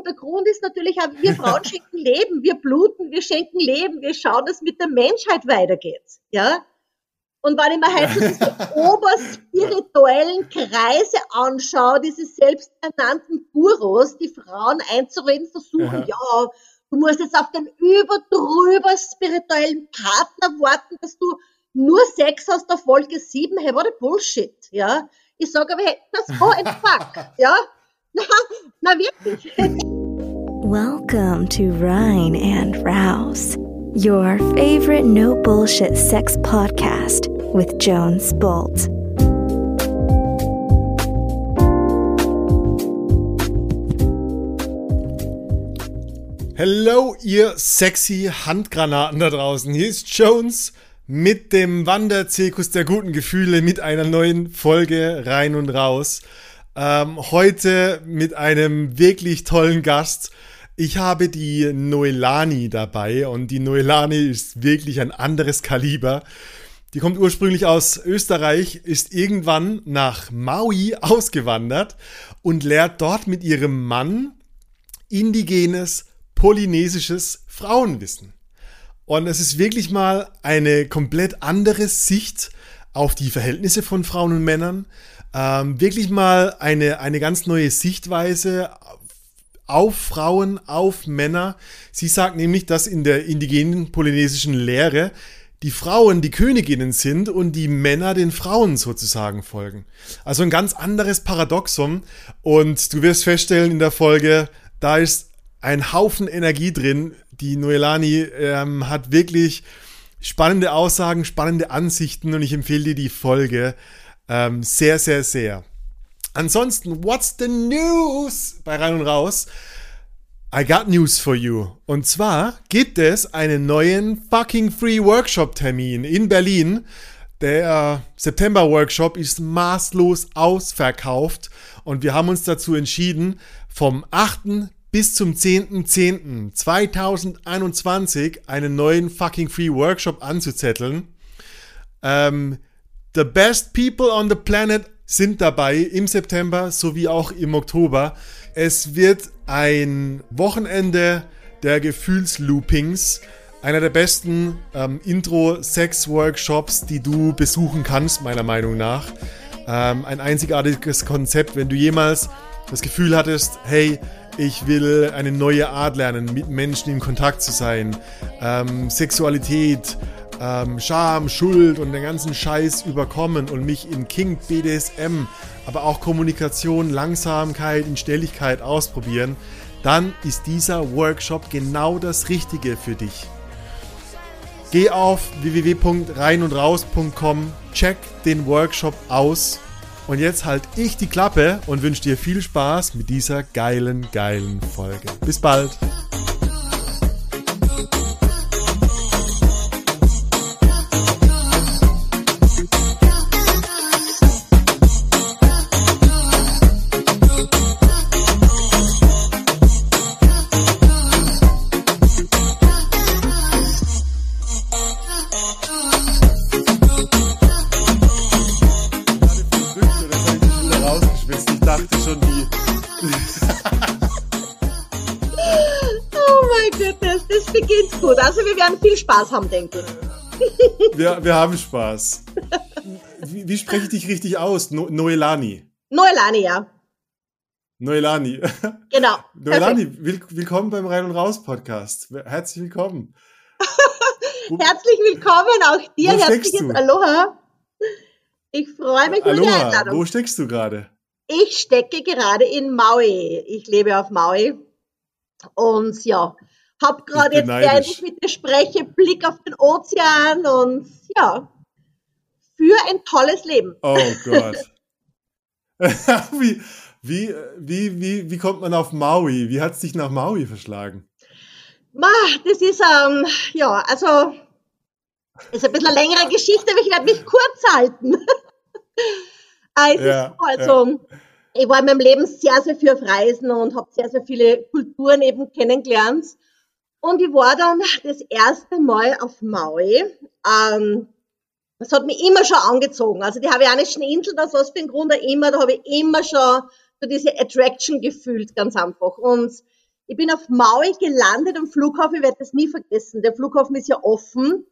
Und der Grund ist natürlich auch, wir Frauen schenken Leben, wir bluten, wir schenken Leben, wir schauen, dass es mit der Menschheit weitergeht. Ja? Und wenn ich mir heute so diese oberspirituellen Kreise anschaue, diese selbsternannten Gurus, die Frauen einzureden versuchen, ja. ja, du musst jetzt auf den überdrüber spirituellen Partner warten, dass du nur Sex hast auf Wolke 7, hey, what a Bullshit, ja. Ich sage aber, hey, das go and fuck, ja. Na, na wirklich. Welcome to Rhine and Rouse, your favorite no bullshit sex podcast with Jones Bolt. Hello, ihr sexy Handgranaten da draußen. Hier ist Jones mit dem Wanderzirkus der guten Gefühle mit einer neuen Folge rein und raus. Ähm, heute mit einem wirklich tollen Gast. Ich habe die Noelani dabei und die Noelani ist wirklich ein anderes Kaliber. Die kommt ursprünglich aus Österreich, ist irgendwann nach Maui ausgewandert und lehrt dort mit ihrem Mann indigenes polynesisches Frauenwissen. Und es ist wirklich mal eine komplett andere Sicht auf die Verhältnisse von Frauen und Männern. Ähm, wirklich mal eine, eine ganz neue Sichtweise auf Frauen, auf Männer. Sie sagt nämlich, dass in der indigenen polynesischen Lehre die Frauen die Königinnen sind und die Männer den Frauen sozusagen folgen. Also ein ganz anderes Paradoxon. Und du wirst feststellen in der Folge, da ist ein Haufen Energie drin, die Noelani ähm, hat wirklich spannende Aussagen, spannende Ansichten und ich empfehle dir die Folge ähm, sehr, sehr, sehr. Ansonsten, what's the news bei Rein und Raus? I got news for you. Und zwar gibt es einen neuen fucking Free Workshop Termin in Berlin. Der September Workshop ist maßlos ausverkauft und wir haben uns dazu entschieden, vom 8 bis zum 10.10.2021 einen neuen fucking Free Workshop anzuzetteln. Ähm, the best people on the planet sind dabei im September sowie auch im Oktober. Es wird ein Wochenende der Gefühlsloopings, einer der besten ähm, Intro-Sex-Workshops, die du besuchen kannst, meiner Meinung nach. Ähm, ein einzigartiges Konzept, wenn du jemals das Gefühl hattest, hey, ich will eine neue Art lernen, mit Menschen in Kontakt zu sein, ähm, Sexualität, ähm, Scham, Schuld und den ganzen Scheiß überkommen und mich in King BDSM, aber auch Kommunikation, Langsamkeit, in Stelligkeit ausprobieren, dann ist dieser Workshop genau das Richtige für dich. Geh auf www.reinundraus.com, check den Workshop aus und jetzt halt ich die Klappe und wünsche dir viel Spaß mit dieser geilen, geilen Folge. Bis bald! Spaß haben, denke ich. Wir, wir haben Spaß. Wie, wie spreche ich dich richtig aus? No, Noelani. Noelani, ja. Noelani. Genau. Noelani, will, willkommen beim Rein und Raus Podcast. Herzlich willkommen. Herzlich willkommen auch dir. Wo Herzliches Aloha. Ich freue mich über die Einladung. Wo steckst du gerade? Ich stecke gerade in Maui. Ich lebe auf Maui. Und ja, hab gerade jetzt, während ich mit dir spreche, Blick auf den Ozean und ja, für ein tolles Leben. Oh Gott. wie, wie, wie, wie, wie kommt man auf Maui? Wie hat es dich nach Maui verschlagen? Ma, das ist, ähm, ja, also, ist ein bisschen eine längere Geschichte, aber ich werde mich kurz halten. also, ja, also ja. ich war in meinem Leben sehr, sehr viel auf Reisen und habe sehr, sehr viele Kulturen eben kennengelernt. Und ich war dann das erste Mal auf Maui. Ähm, das hat mich immer schon angezogen. Also die hawaiianischen Inseln, das was für ein Grund auch immer, da habe ich immer schon so diese Attraction gefühlt, ganz einfach. Und Ich bin auf Maui gelandet am Flughafen, ich werde das nie vergessen. Der Flughafen ist ja offen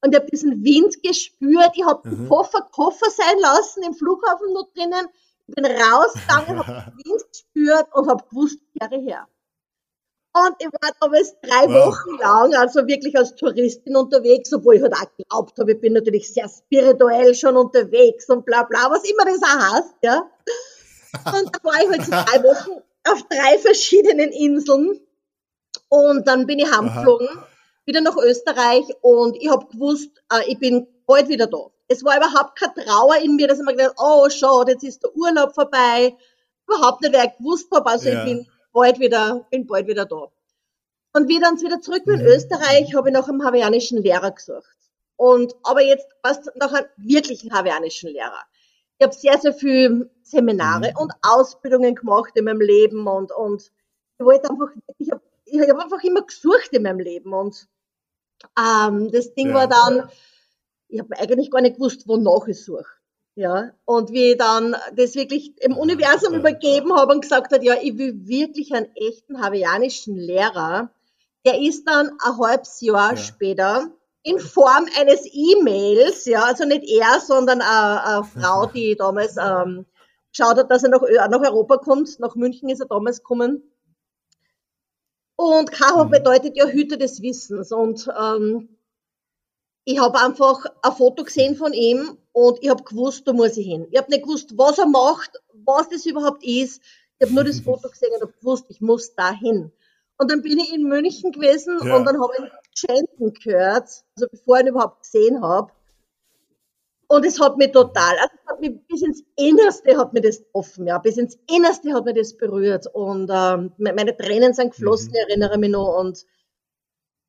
und ich habe diesen Wind gespürt. Ich habe mhm. den Koffer Koffer sein lassen im Flughafen noch drinnen. Ich bin rausgegangen, habe den Wind gespürt und habe gewusst, kehre her. Und ich war damals drei wow. Wochen lang, also wirklich als Touristin unterwegs, obwohl ich halt auch geglaubt habe, ich bin natürlich sehr spirituell schon unterwegs und bla bla, was immer das auch heißt, ja. Und da war ich halt so drei Wochen auf drei verschiedenen Inseln. Und dann bin ich heimgeflogen, wieder nach Österreich und ich habe gewusst, äh, ich bin bald wieder da. Es war überhaupt keine Trauer in mir, dass ich mir gedacht oh, schade, jetzt ist der Urlaub vorbei. Überhaupt nicht, weil ich gewusst habe, also ja. ich bin bald wieder, bin bald wieder da. Und wie dann wieder zurück bin in mhm. Österreich, habe ich nach einem hawaiianischen Lehrer gesucht. Und, aber jetzt, was, nach einem wirklichen hawaiianischen Lehrer. Ich habe sehr, sehr viel Seminare mhm. und Ausbildungen gemacht in meinem Leben und, und ich wollte einfach, ich habe ich hab einfach immer gesucht in meinem Leben und ähm, das Ding ja. war dann, ich habe eigentlich gar nicht gewusst, wonach ich suche. Ja, und wie ich dann das wirklich im Universum ja. übergeben habe und gesagt hat, ja, ich will wirklich einen echten hawaiianischen Lehrer, der ist dann ein halbes Jahr ja. später in Form eines E-Mails, ja, also nicht er, sondern eine, eine Frau, die damals ähm, geschaut hat, dass er nach, nach Europa kommt, nach München ist er damals gekommen. Und Karo mhm. bedeutet ja Hüter des Wissens. Und ähm, ich habe einfach ein Foto gesehen von ihm und ich habe gewusst, da muss ich hin. Ich habe nicht gewusst, was er macht, was das überhaupt ist. Ich habe nur das Foto gesehen und habe gewusst, ich muss da hin. Und dann bin ich in München gewesen ja. und dann habe ich Chanten gehört, also bevor ich ihn überhaupt gesehen habe. Und es hat mich total, also hat mich bis ins Innerste hat mir das offen, ja, bis ins Innerste hat mir das berührt und ähm, meine Tränen sind geflossen, mhm. erinnere mich noch und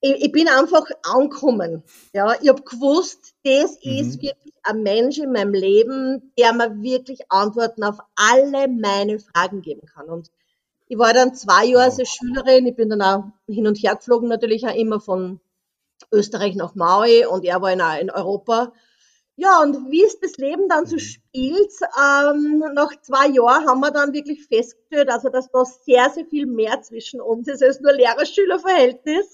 ich, ich, bin einfach angekommen, ja, ich habe gewusst, das mhm. ist wirklich ein Mensch in meinem Leben, der mir wirklich Antworten auf alle meine Fragen geben kann. Und ich war dann zwei Jahre als Schülerin, ich bin dann auch hin und her geflogen, natürlich auch immer von Österreich nach Maui. Und er war in, in Europa. Ja, und wie es das Leben dann so mhm. spielt, ähm, nach zwei Jahren haben wir dann wirklich festgestellt, also dass da sehr, sehr viel mehr zwischen uns ist als nur Lehrer-Schüler-Verhältnis.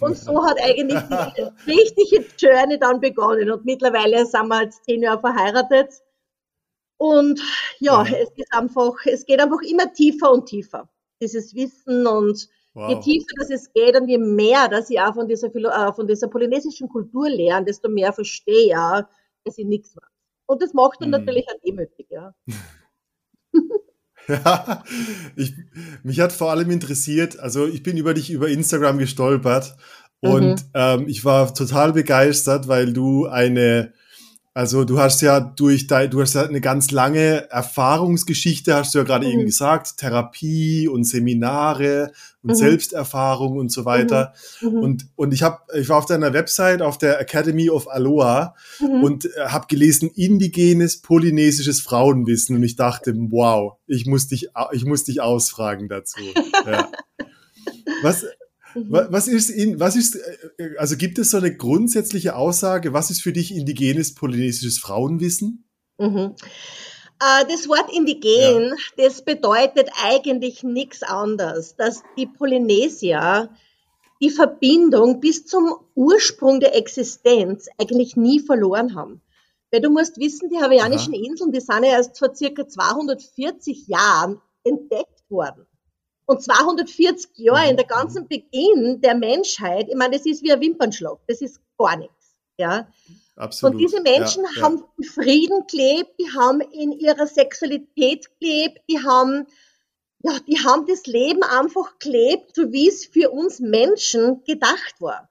Und so hat eigentlich die richtige Journey dann begonnen. Und mittlerweile sind wir jetzt zehn Jahre verheiratet. Und ja, ja, es ist einfach, es geht einfach immer tiefer und tiefer. Dieses Wissen und wow. je tiefer das es geht und je mehr, dass ich auch von dieser, äh, von dieser polynesischen Kultur lerne, desto mehr verstehe ich auch, dass ich nichts weiß. Und das macht dann hm. natürlich auch demütig, ja. ja, ich, mich hat vor allem interessiert, also ich bin über dich über Instagram gestolpert und mhm. ähm, ich war total begeistert, weil du eine also du hast ja durch dein, du hast ja eine ganz lange Erfahrungsgeschichte, hast du ja gerade mhm. eben gesagt, Therapie und Seminare und mhm. Selbsterfahrung und so weiter. Mhm. mhm. Und und ich habe, ich war auf deiner Website auf der Academy of Aloha mhm. und äh, habe gelesen indigenes polynesisches Frauenwissen und ich dachte, wow, ich muss dich, ich muss dich ausfragen dazu. Ja. Was. Was ist, in, was ist, äh, also gibt es so eine grundsätzliche Aussage, was ist für dich indigenes polynesisches Frauenwissen? Mhm. Äh, das Wort indigen, ja. das bedeutet eigentlich nichts anderes, dass die Polynesier die Verbindung bis zum Ursprung der Existenz eigentlich nie verloren haben. Weil du musst wissen, die hawaiianischen Aha. Inseln, die sind ja erst vor circa 240 Jahren entdeckt worden. Und 240 Jahre in der ganzen Beginn der Menschheit, ich meine, das ist wie ein Wimpernschlag, das ist gar nichts. Ja. Absolut. Und diese Menschen ja, haben in Frieden gelebt, die haben in ihrer Sexualität gelebt, die haben, ja, die haben das Leben einfach gelebt, so wie es für uns Menschen gedacht war.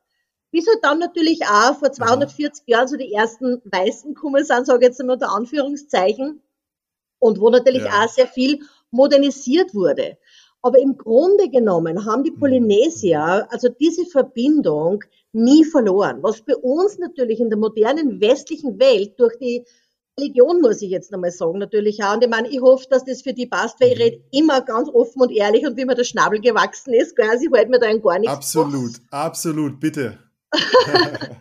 Bis halt dann natürlich auch vor 240 ja. Jahren so die ersten Weißen gekommen sind, sage ich jetzt einmal unter Anführungszeichen, und wo natürlich ja. auch sehr viel modernisiert wurde. Aber im Grunde genommen haben die mhm. Polynesier also diese Verbindung nie verloren. Was bei uns natürlich in der modernen westlichen Welt durch die Religion, muss ich jetzt nochmal sagen, natürlich auch. Und ich meine, ich hoffe, dass das für die passt, weil ich mhm. rede immer ganz offen und ehrlich und wie mir der Schnabel gewachsen ist, quasi, hält mir da gar nichts Absolut, aus. absolut, bitte.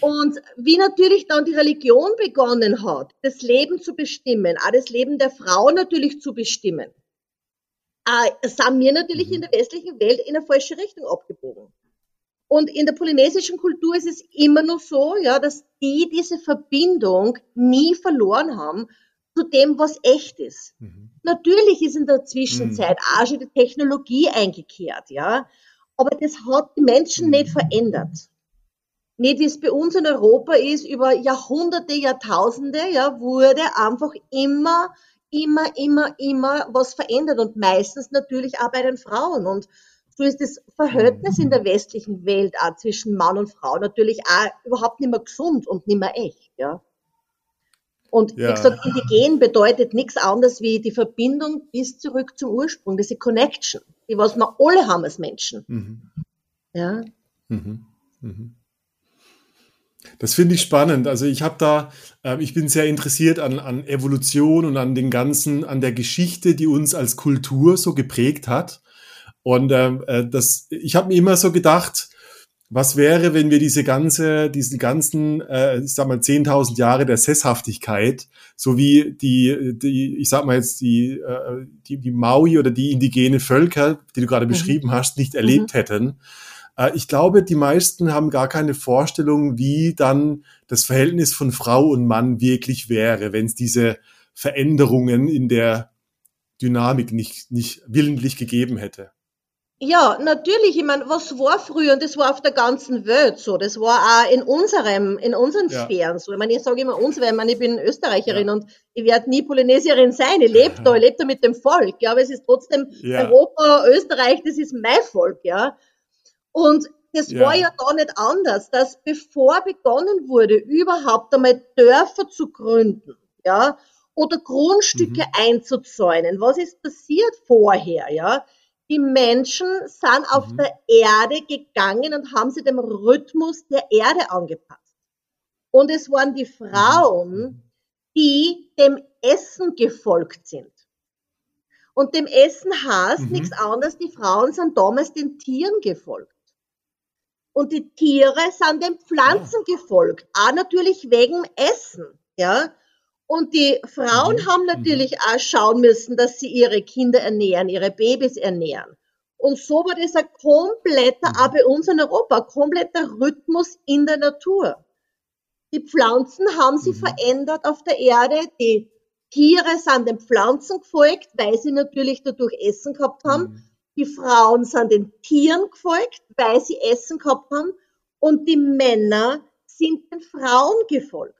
und wie natürlich dann die Religion begonnen hat, das Leben zu bestimmen, auch das Leben der Frau natürlich zu bestimmen äh, sind wir natürlich in der westlichen Welt in eine falsche Richtung abgebogen. Und in der polynesischen Kultur ist es immer noch so, ja, dass die diese Verbindung nie verloren haben zu dem, was echt ist. Mhm. Natürlich ist in der Zwischenzeit mhm. auch schon die Technologie eingekehrt, ja. Aber das hat die Menschen mhm. nicht verändert. Nicht wie es bei uns in Europa ist, über Jahrhunderte, Jahrtausende, ja, wurde einfach immer, immer, immer, immer was verändert und meistens natürlich auch bei den Frauen. Und so ist das Verhältnis in der westlichen Welt auch zwischen Mann und Frau natürlich auch überhaupt nicht mehr gesund und nicht mehr echt, ja. Und ja. wie gesagt, indigen bedeutet nichts anderes wie die Verbindung bis zurück zum Ursprung, diese Connection, die was wir alle haben als Menschen. Mhm. Ja. Mhm. Mhm. Das finde ich spannend. Also ich habe da, äh, ich bin sehr interessiert an, an Evolution und an den ganzen, an der Geschichte, die uns als Kultur so geprägt hat. Und ähm, äh, das, ich habe mir immer so gedacht, was wäre, wenn wir diese ganze, diesen ganzen, äh, ich sag mal, 10.000 Jahre der Sesshaftigkeit, so wie die, die, ich sag mal jetzt die, äh, die, die Maui oder die indigene Völker, die du gerade mhm. beschrieben hast, nicht erlebt mhm. hätten. Äh, ich glaube, die meisten haben gar keine Vorstellung, wie dann das Verhältnis von Frau und Mann wirklich wäre, wenn es diese Veränderungen in der Dynamik nicht, nicht willentlich gegeben hätte. Ja, natürlich. Ich meine, was war früher und das war auf der ganzen Welt so. Das war auch in unserem, in unseren ja. Sphären so. Ich meine, ich sage immer uns, weil ich, meine, ich bin Österreicherin ja. und ich werde nie Polynesierin sein. Ich lebe da, ich lebe da mit dem Volk. Ja, aber es ist trotzdem ja. Europa, Österreich, das ist mein Volk, ja. Und das war ja gar nicht anders, dass bevor begonnen wurde, überhaupt einmal Dörfer zu gründen, ja, oder Grundstücke mhm. einzuzäunen. Was ist passiert vorher, ja? die Menschen sind auf mhm. der Erde gegangen und haben sie dem Rhythmus der Erde angepasst. Und es waren die Frauen, mhm. die dem Essen gefolgt sind. Und dem Essen heißt mhm. nichts anderes, die Frauen sind damals den Tieren gefolgt. Und die Tiere sind den Pflanzen ja. gefolgt, auch natürlich wegen Essen, ja. Und die Frauen mhm. haben mhm. natürlich auch schauen müssen, dass sie ihre Kinder ernähren, ihre Babys ernähren. Und so war das ein kompletter, mhm. auch bei uns in Europa, kompletter Rhythmus in der Natur. Die Pflanzen haben sich mhm. verändert auf der Erde, die Tiere sind den Pflanzen gefolgt, weil sie natürlich dadurch Essen gehabt haben. Die Frauen sind den Tieren gefolgt, weil sie Essen gehabt haben. Und die Männer sind den Frauen gefolgt.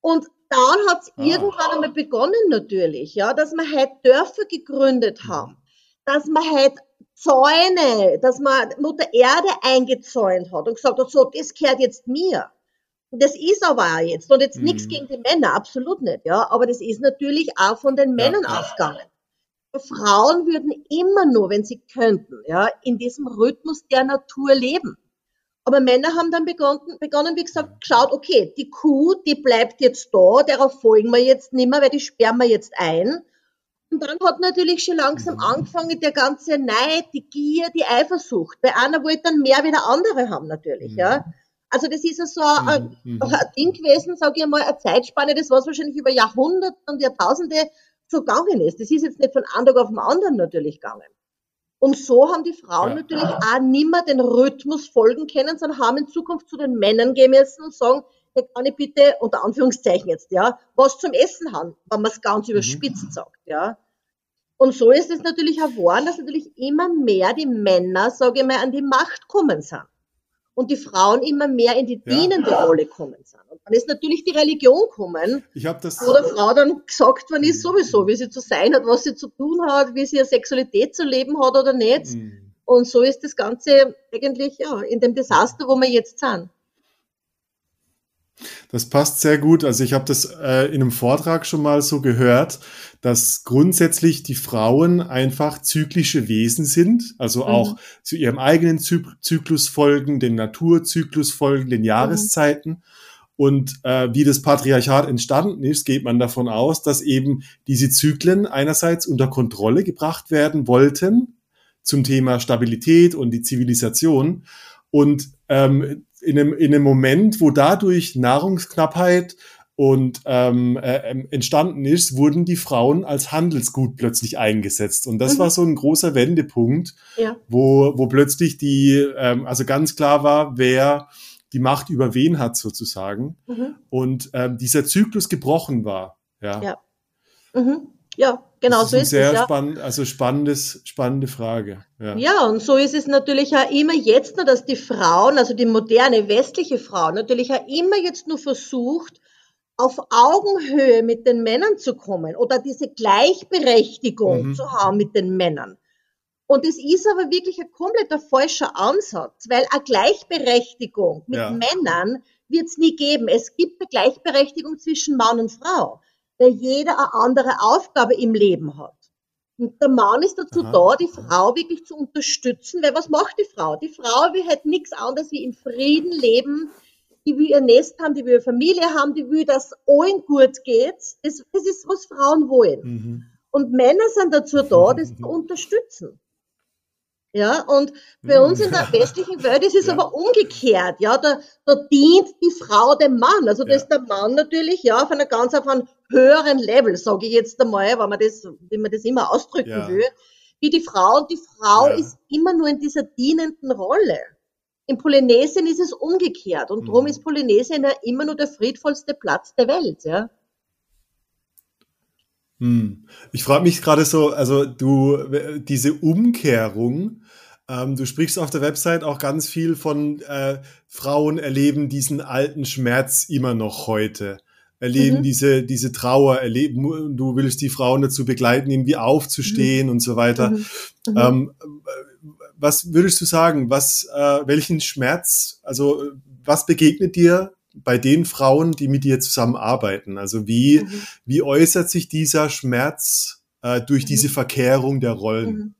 Und dann hat es ah. irgendwann einmal begonnen natürlich, ja, dass wir halt Dörfer gegründet mhm. haben, dass man halt Zäune, dass man Mutter Erde eingezäunt hat und gesagt hat, so, das gehört jetzt mir. Und das ist aber auch jetzt. Und jetzt mhm. nichts gegen die Männer, absolut nicht, ja. Aber das ist natürlich auch von den Männern ja. ausgegangen. Frauen würden immer nur, wenn sie könnten, ja, in diesem Rhythmus der Natur leben. Aber Männer haben dann begonnen, begonnen, wie gesagt, geschaut, okay, die Kuh, die bleibt jetzt da, darauf folgen wir jetzt nicht mehr, weil die sperren wir jetzt ein. Und dann hat natürlich schon langsam mhm. angefangen der ganze Neid, die Gier, die Eifersucht. Weil einer wollte dann mehr wie der andere haben natürlich, mhm. ja. Also das ist ja so ein, mhm. ein Ding gewesen, sage ich mal, eine Zeitspanne, das was wahrscheinlich über Jahrhunderte und Jahrtausende so gegangen ist. Das ist jetzt nicht von einem Tag auf den anderen natürlich gegangen. Und so haben die Frauen ja. natürlich auch nimmer den Rhythmus folgen können, sondern haben in Zukunft zu den Männern gehen müssen und sagen, hey, kann ich bitte, unter Anführungszeichen jetzt, ja, was zum Essen haben, wenn man es ganz mhm. überspitzt sagt, ja. Und so ist es natürlich auch geworden, dass natürlich immer mehr die Männer, sage ich mal, an die Macht kommen sind und die Frauen immer mehr in die dienende ja. Rolle kommen sind. Und dann ist natürlich die Religion kommen, ich das wo der Frau dann gesagt worden ist, sowieso, wie sie zu sein hat, was sie zu tun hat, wie sie ihre Sexualität zu leben hat oder nicht. Mhm. Und so ist das Ganze eigentlich ja, in dem Desaster, wo wir jetzt sind. Das passt sehr gut. Also ich habe das äh, in einem Vortrag schon mal so gehört, dass grundsätzlich die Frauen einfach zyklische Wesen sind, also mhm. auch zu ihrem eigenen Zy Zyklus folgen, den Naturzyklus folgen, den Jahreszeiten. Mhm. Und äh, wie das Patriarchat entstanden ist, geht man davon aus, dass eben diese Zyklen einerseits unter Kontrolle gebracht werden wollten zum Thema Stabilität und die Zivilisation und ähm, in einem, in einem Moment, wo dadurch Nahrungsknappheit und ähm, äh, ähm, entstanden ist, wurden die Frauen als Handelsgut plötzlich eingesetzt. Und das mhm. war so ein großer Wendepunkt, ja. wo, wo plötzlich die, ähm, also ganz klar war, wer die Macht über wen hat sozusagen. Mhm. Und ähm, dieser Zyklus gebrochen war. Ja. Ja, mhm. ja genau das so ist sehr es. Sehr spannend, also spannendes, spannende Frage. Ja. ja, und so ist es natürlich auch immer jetzt nur, dass die Frauen, also die moderne westliche Frau, natürlich auch immer jetzt nur versucht, auf Augenhöhe mit den Männern zu kommen oder diese Gleichberechtigung mhm. zu haben mit den Männern. Und es ist aber wirklich ein kompletter falscher Ansatz, weil eine Gleichberechtigung mit ja. Männern wird es nie geben. Es gibt eine Gleichberechtigung zwischen Mann und Frau, weil jeder eine andere Aufgabe im Leben hat. Und der Mann ist dazu Aha. da, die Frau wirklich zu unterstützen, weil was macht die Frau? Die Frau will halt nichts anderes wie im Frieden leben, die will ihr Nest haben, die will eine Familie haben, die will, dass allen gut geht. Das, das ist, was Frauen wollen. Mhm. Und Männer sind dazu da, das zu unterstützen. Ja, und bei uns in der westlichen Welt ist es ja. aber umgekehrt. Ja, da, da dient die Frau dem Mann. Also da ja. ist der Mann natürlich ja auf einer ganz auf einem höheren Level, sage ich jetzt einmal, wenn man das, wie man das immer ausdrücken ja. will, wie die Frau. Und die Frau ist immer nur in dieser dienenden Rolle. In Polynesien ist es umgekehrt und mhm. darum ist Polynesien ja immer nur der friedvollste Platz der Welt, ja. Hm. Ich frage mich gerade so, also du, diese Umkehrung, ähm, du sprichst auf der Website auch ganz viel von äh, Frauen erleben diesen alten Schmerz immer noch heute, erleben mhm. diese, diese Trauer, erleben, du willst die Frauen dazu begleiten, irgendwie aufzustehen mhm. und so weiter. Mhm. mhm. Ähm, was würdest du sagen? Was, äh, welchen Schmerz, also was begegnet dir bei den Frauen, die mit dir zusammenarbeiten? Also wie, mhm. wie äußert sich dieser Schmerz äh, durch mhm. diese Verkehrung der Rollen?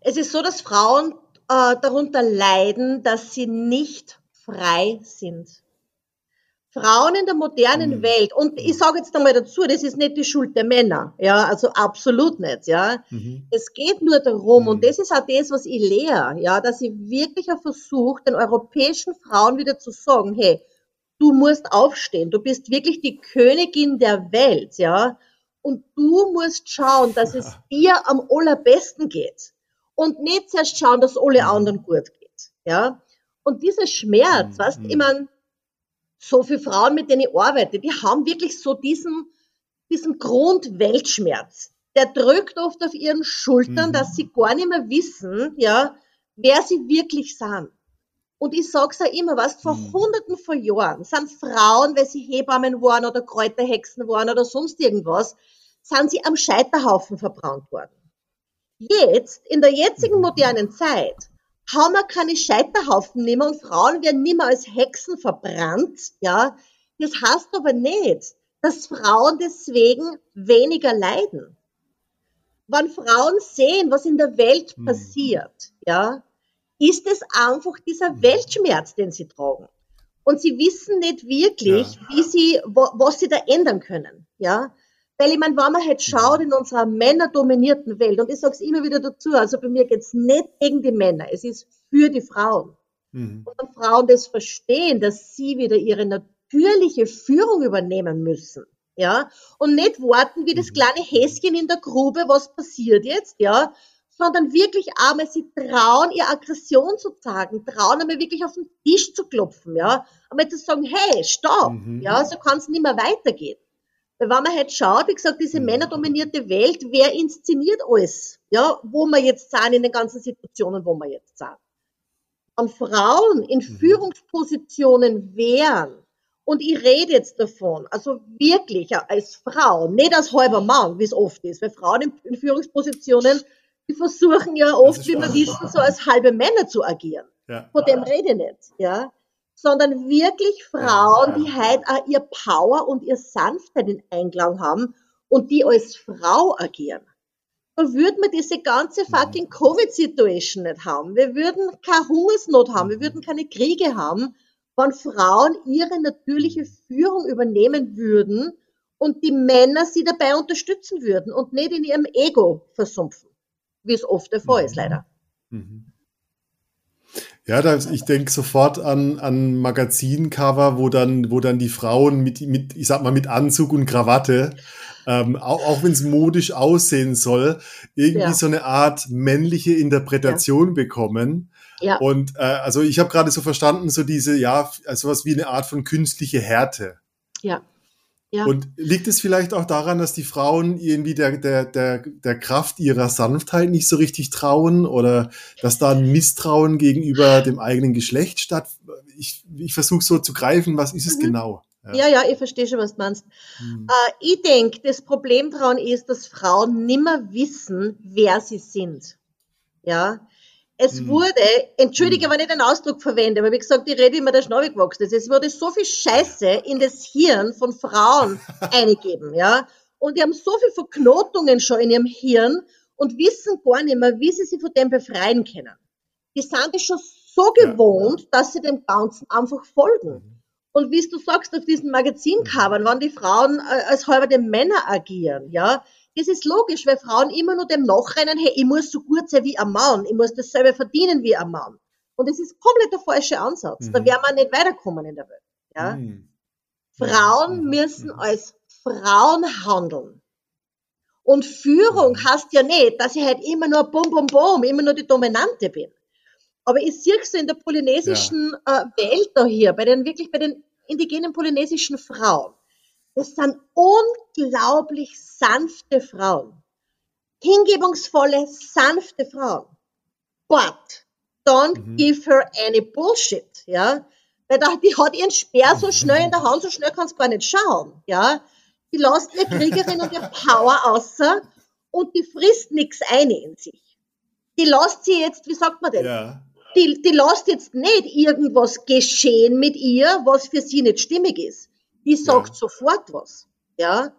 Es ist so, dass Frauen äh, darunter leiden, dass sie nicht frei sind. Frauen in der modernen mhm. Welt, und ich sage jetzt einmal dazu, das ist nicht die Schuld der Männer, ja, also absolut nicht, ja. Mhm. Es geht nur darum, mhm. und das ist auch das, was ich lehre, ja, dass ich wirklich auch versuche, den europäischen Frauen wieder zu sagen, hey, du musst aufstehen, du bist wirklich die Königin der Welt, ja, und du musst schauen, dass es dir am allerbesten geht und nicht zuerst schauen, dass alle mhm. anderen gut geht, ja. Und dieser Schmerz, mhm. weißt, ich meine, so viele Frauen, mit denen ich arbeite, die haben wirklich so diesen, diesen Grundweltschmerz. Der drückt oft auf ihren Schultern, mhm. dass sie gar nicht mehr wissen, ja, wer sie wirklich sind. Und ich sag's ja immer, was vor mhm. hunderten von Jahren sind Frauen, weil sie Hebammen waren oder Kräuterhexen waren oder sonst irgendwas, sind sie am Scheiterhaufen verbrannt worden. Jetzt, in der jetzigen mhm. modernen Zeit, haben wir keine Scheiterhaufen mehr und Frauen werden nicht mehr als Hexen verbrannt, ja. Das heißt aber nicht, dass Frauen deswegen weniger leiden. Wenn Frauen sehen, was in der Welt mhm. passiert, ja, ist es einfach dieser mhm. Weltschmerz, den sie tragen. Und sie wissen nicht wirklich, ja. wie sie, was sie da ändern können, ja. Weil ich meine, wenn man halt schaut in unserer männerdominierten Welt, und ich sage es immer wieder dazu, also bei mir geht's nicht gegen die Männer, es ist für die Frauen. Mhm. Und wenn Frauen das verstehen, dass sie wieder ihre natürliche Führung übernehmen müssen, ja, und nicht warten wie das mhm. kleine Häschen in der Grube, was passiert jetzt, ja, sondern wirklich einmal sie trauen, ihre Aggression zu zeigen, trauen einmal wirklich auf den Tisch zu klopfen, ja, einmal zu sagen, hey, stopp, mhm. ja, so kann es nicht mehr weitergehen. Weil wenn man halt schaut, wie gesagt, diese mhm. männerdominierte Welt, wer inszeniert alles? Ja, wo wir jetzt sind in den ganzen Situationen, wo wir jetzt sind. An Frauen in mhm. Führungspositionen wären, und ich rede jetzt davon, also wirklich als Frau, nicht als halber Mann, wie es oft ist, weil Frauen in, in Führungspositionen, die versuchen ja oft, wie wir wissen, so als halbe Männer zu agieren. Ja. Von dem rede ich nicht, ja sondern wirklich Frauen, die halt auch ihr Power und ihr Sanftheit in Einklang haben und die als Frau agieren. Dann würden wir diese ganze mhm. fucking Covid-Situation nicht haben. Wir würden keine Hungersnot haben, wir würden keine Kriege haben, wenn Frauen ihre natürliche Führung übernehmen würden und die Männer sie dabei unterstützen würden und nicht in ihrem Ego versumpfen, wie es oft der Fall ist, mhm. leider. Mhm. Ja, da, ich denke sofort an, an Magazincover, wo dann, wo dann die Frauen mit, mit, ich sag mal, mit Anzug und Krawatte, ähm, auch, auch wenn es modisch aussehen soll, irgendwie ja. so eine Art männliche Interpretation ja. bekommen. Ja. Und äh, also ich habe gerade so verstanden, so diese, ja, also was wie eine Art von künstliche Härte. Ja. Ja. Und liegt es vielleicht auch daran, dass die Frauen irgendwie der, der, der, der Kraft ihrer Sanftheit nicht so richtig trauen oder dass da ein Misstrauen gegenüber dem eigenen Geschlecht statt? Ich, ich versuche so zu greifen, was ist es mhm. genau? Ja. ja, ja, ich verstehe schon, was du meinst. Mhm. Äh, ich denke, das Problem daran ist, dass Frauen nimmer wissen, wer sie sind. Ja, es hm. wurde, entschuldige, hm. wenn ich den Ausdruck verwende, aber wie gesagt, ich rede immer, der Schnabel gewachsen ist. Es wurde so viel Scheiße in das Hirn von Frauen eingegeben, ja. Und die haben so viele Verknotungen schon in ihrem Hirn und wissen gar nicht mehr, wie sie sich von dem befreien können. Die sind es schon so gewohnt, ja. dass sie dem Ganzen einfach folgen. Mhm. Und wie du sagst, auf diesen Magazincovern, wenn die Frauen äh, als halbe Männer agieren, ja, das ist logisch, weil Frauen immer nur dem nachrennen, hey, ich muss so gut sein wie ein Mann, ich muss dasselbe verdienen wie ein Mann. Und das ist komplett der falsche Ansatz. Mhm. Da werden wir nicht weiterkommen in der Welt. Ja? Mhm. Frauen mhm. müssen als Frauen handeln. Und Führung mhm. heißt ja nicht, dass ich halt immer nur bum, bum, bum, immer nur die Dominante bin. Aber ich sehe es so in der polynesischen ja. äh, Welt da hier, bei den, wirklich bei den indigenen polynesischen Frauen. Das sind unglaublich sanfte Frauen. Hingebungsvolle, sanfte Frauen. But don't mhm. give her any bullshit, ja. Weil die hat ihren Speer so schnell in der Hand, so schnell kannst du gar nicht schauen, ja. Die lässt ihr Kriegerin und ihr Power außer und die frisst nichts ein in sich. Die lässt sie jetzt, wie sagt man denn? Ja. Die, die lässt jetzt nicht irgendwas geschehen mit ihr, was für sie nicht stimmig ist die sagt ja. sofort was. Ja.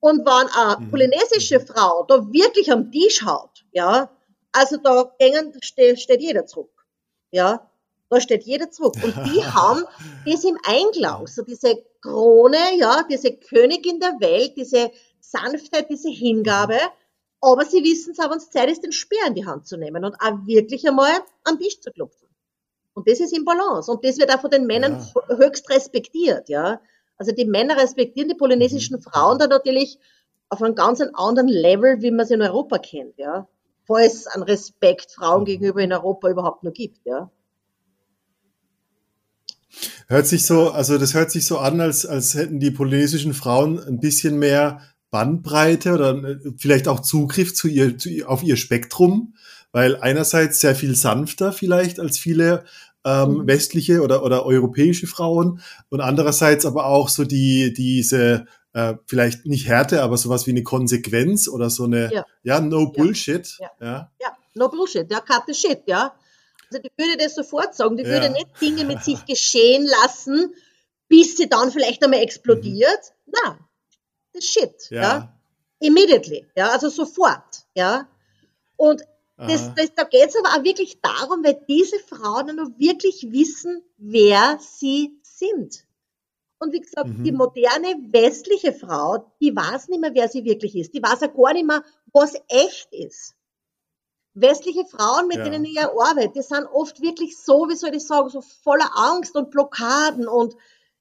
Und wenn eine mhm. polynesische mhm. Frau da wirklich am Tisch haut, ja, also da gängen, steht, steht jeder zurück. Ja. Da steht jeder zurück. Und die haben das im Einklang, so diese Krone, ja, diese Königin der Welt, diese Sanftheit, diese Hingabe. Aber sie wissen es auch, wenn es Zeit ist, den Speer in die Hand zu nehmen und auch wirklich einmal am Tisch zu klopfen. Und das ist im Balance. Und das wird auch von den Männern ja. höchst respektiert, ja. Also die Männer respektieren die polynesischen mhm. Frauen da natürlich auf einem ganz anderen Level, wie man es in Europa kennt, ja. Falls es einen Respekt Frauen mhm. gegenüber in Europa überhaupt noch gibt, ja. Hört sich so, also das hört sich so an, als, als hätten die polynesischen Frauen ein bisschen mehr Bandbreite oder äh, vielleicht auch Zugriff zu ihr, zu, auf ihr Spektrum, weil einerseits sehr viel sanfter vielleicht als viele ähm, mhm. westliche oder, oder europäische Frauen und andererseits aber auch so die, diese, äh, vielleicht nicht Härte, aber sowas wie eine Konsequenz oder so eine, ja, ja no Bullshit. Ja. ja. ja, no Bullshit, ja, cut the shit, ja. Also die würde das sofort sagen, die würde nicht Dinge mit sich geschehen lassen, bis sie dann vielleicht einmal explodiert. Mhm. Na, das Shit, ja. ja. Immediately, ja, also sofort, ja. Und das, das, da geht es aber auch wirklich darum, weil diese Frauen nur wirklich wissen, wer sie sind. Und wie gesagt, mhm. die moderne westliche Frau, die weiß nicht mehr, wer sie wirklich ist. Die weiß auch gar nicht mehr, was echt ist. Westliche Frauen, mit ja. denen ich ja arbeite, die sind oft wirklich so, wie soll ich sagen, so voller Angst und Blockaden und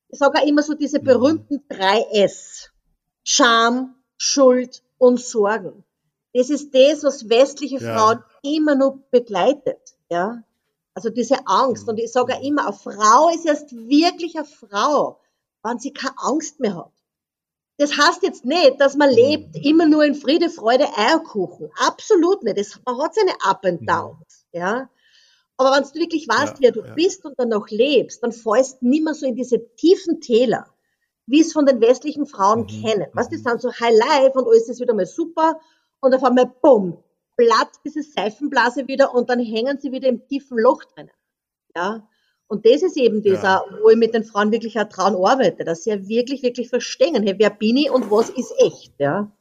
ich sage auch immer so diese mhm. berühmten drei S. Scham, Schuld und Sorgen. Das ist das, was westliche ja. Frauen immer noch begleitet. Ja? Also diese Angst. Und ich sage ja immer, eine Frau ist erst wirklich eine Frau, wenn sie keine Angst mehr hat. Das heißt jetzt nicht, dass man lebt immer nur in Friede, Freude, Eierkuchen. Absolut nicht. Das, man hat seine Up and Downs. Ja? Aber wenn du wirklich weißt, ja, wer du ja. bist und dann noch lebst, dann fällst du nicht mehr so in diese tiefen Täler, wie es von den westlichen Frauen mhm. kennen. Weißt du, sind so High Life und alles ist wieder mal super und auf einmal, bumm, platzt diese Seifenblase wieder und dann hängen sie wieder im tiefen Loch drinnen. Ja. Und das ist eben dieser, ja. wo ich mit den Frauen wirklich auch dran arbeite, dass sie ja wirklich, wirklich verstehen, hey, wer bin ich und was ist echt, ja.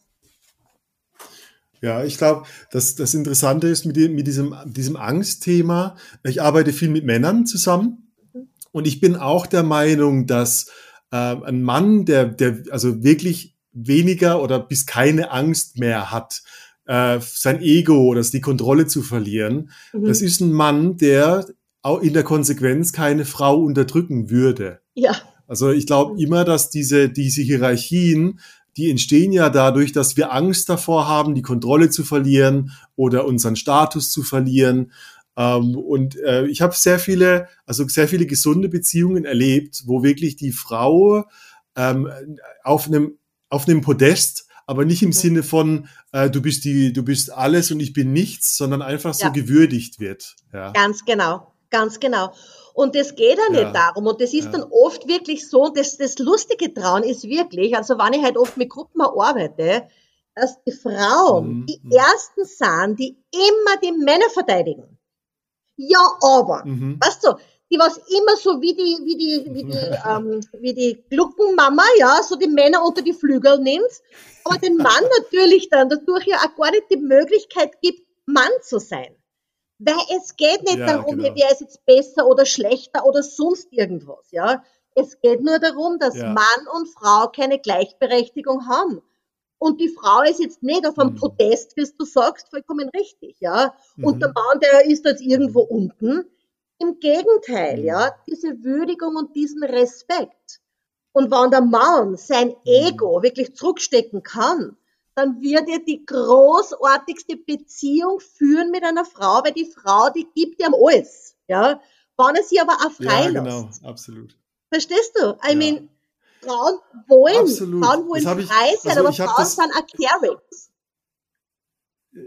Ja, ich glaube, das, das Interessante ist mit, mit diesem, diesem Angstthema, ich arbeite viel mit Männern zusammen mhm. und ich bin auch der Meinung, dass äh, ein Mann, der, der also wirklich weniger oder bis keine Angst mehr hat, äh, sein Ego oder die Kontrolle zu verlieren. Mhm. Das ist ein Mann, der auch in der Konsequenz keine Frau unterdrücken würde. Ja. Also ich glaube immer, dass diese, diese Hierarchien, die entstehen ja dadurch, dass wir Angst davor haben, die Kontrolle zu verlieren oder unseren Status zu verlieren. Ähm, und äh, ich habe sehr viele, also sehr viele gesunde Beziehungen erlebt, wo wirklich die Frau ähm, auf einem auf einem Podest, aber nicht im Sinne von äh, du bist die, du bist alles und ich bin nichts, sondern einfach so ja. gewürdigt wird. Ja. Ganz genau, ganz genau. Und es geht ja nicht darum. Und das ist dann oft wirklich so, dass das Lustige dran ist wirklich, also wenn ich halt oft mit Gruppen arbeite, dass die Frauen mhm. die ersten sind, die immer die Männer verteidigen. Ja, aber, mhm. weißt du, die was immer so wie die, wie die, wie die, ähm, wie die Gluckenmama, ja, so die Männer unter die Flügel nimmt, aber den Mann natürlich dann dadurch ja auch gar nicht die Möglichkeit gibt, Mann zu sein. Weil es geht nicht ja, darum, genau. wer ist jetzt besser oder schlechter oder sonst irgendwas, ja. Es geht nur darum, dass ja. Mann und Frau keine Gleichberechtigung haben. Und die Frau ist jetzt nicht auf einem mhm. Podest, wie du sagst, vollkommen richtig, ja. Mhm. Und der Mann, der ist jetzt irgendwo unten. Im Gegenteil, mhm. ja, diese Würdigung und diesen Respekt. Und wenn der Mann sein mhm. Ego wirklich zurückstecken kann, dann wird er die großartigste Beziehung führen mit einer Frau, weil die Frau, die gibt ihm alles. Ja? Wenn er sie aber auch frei Ja, genau, absolut. Verstehst du? I ja. mean, Frauen wollen, absolut. Frauen wollen frei sein, also aber Frauen sind auch caring.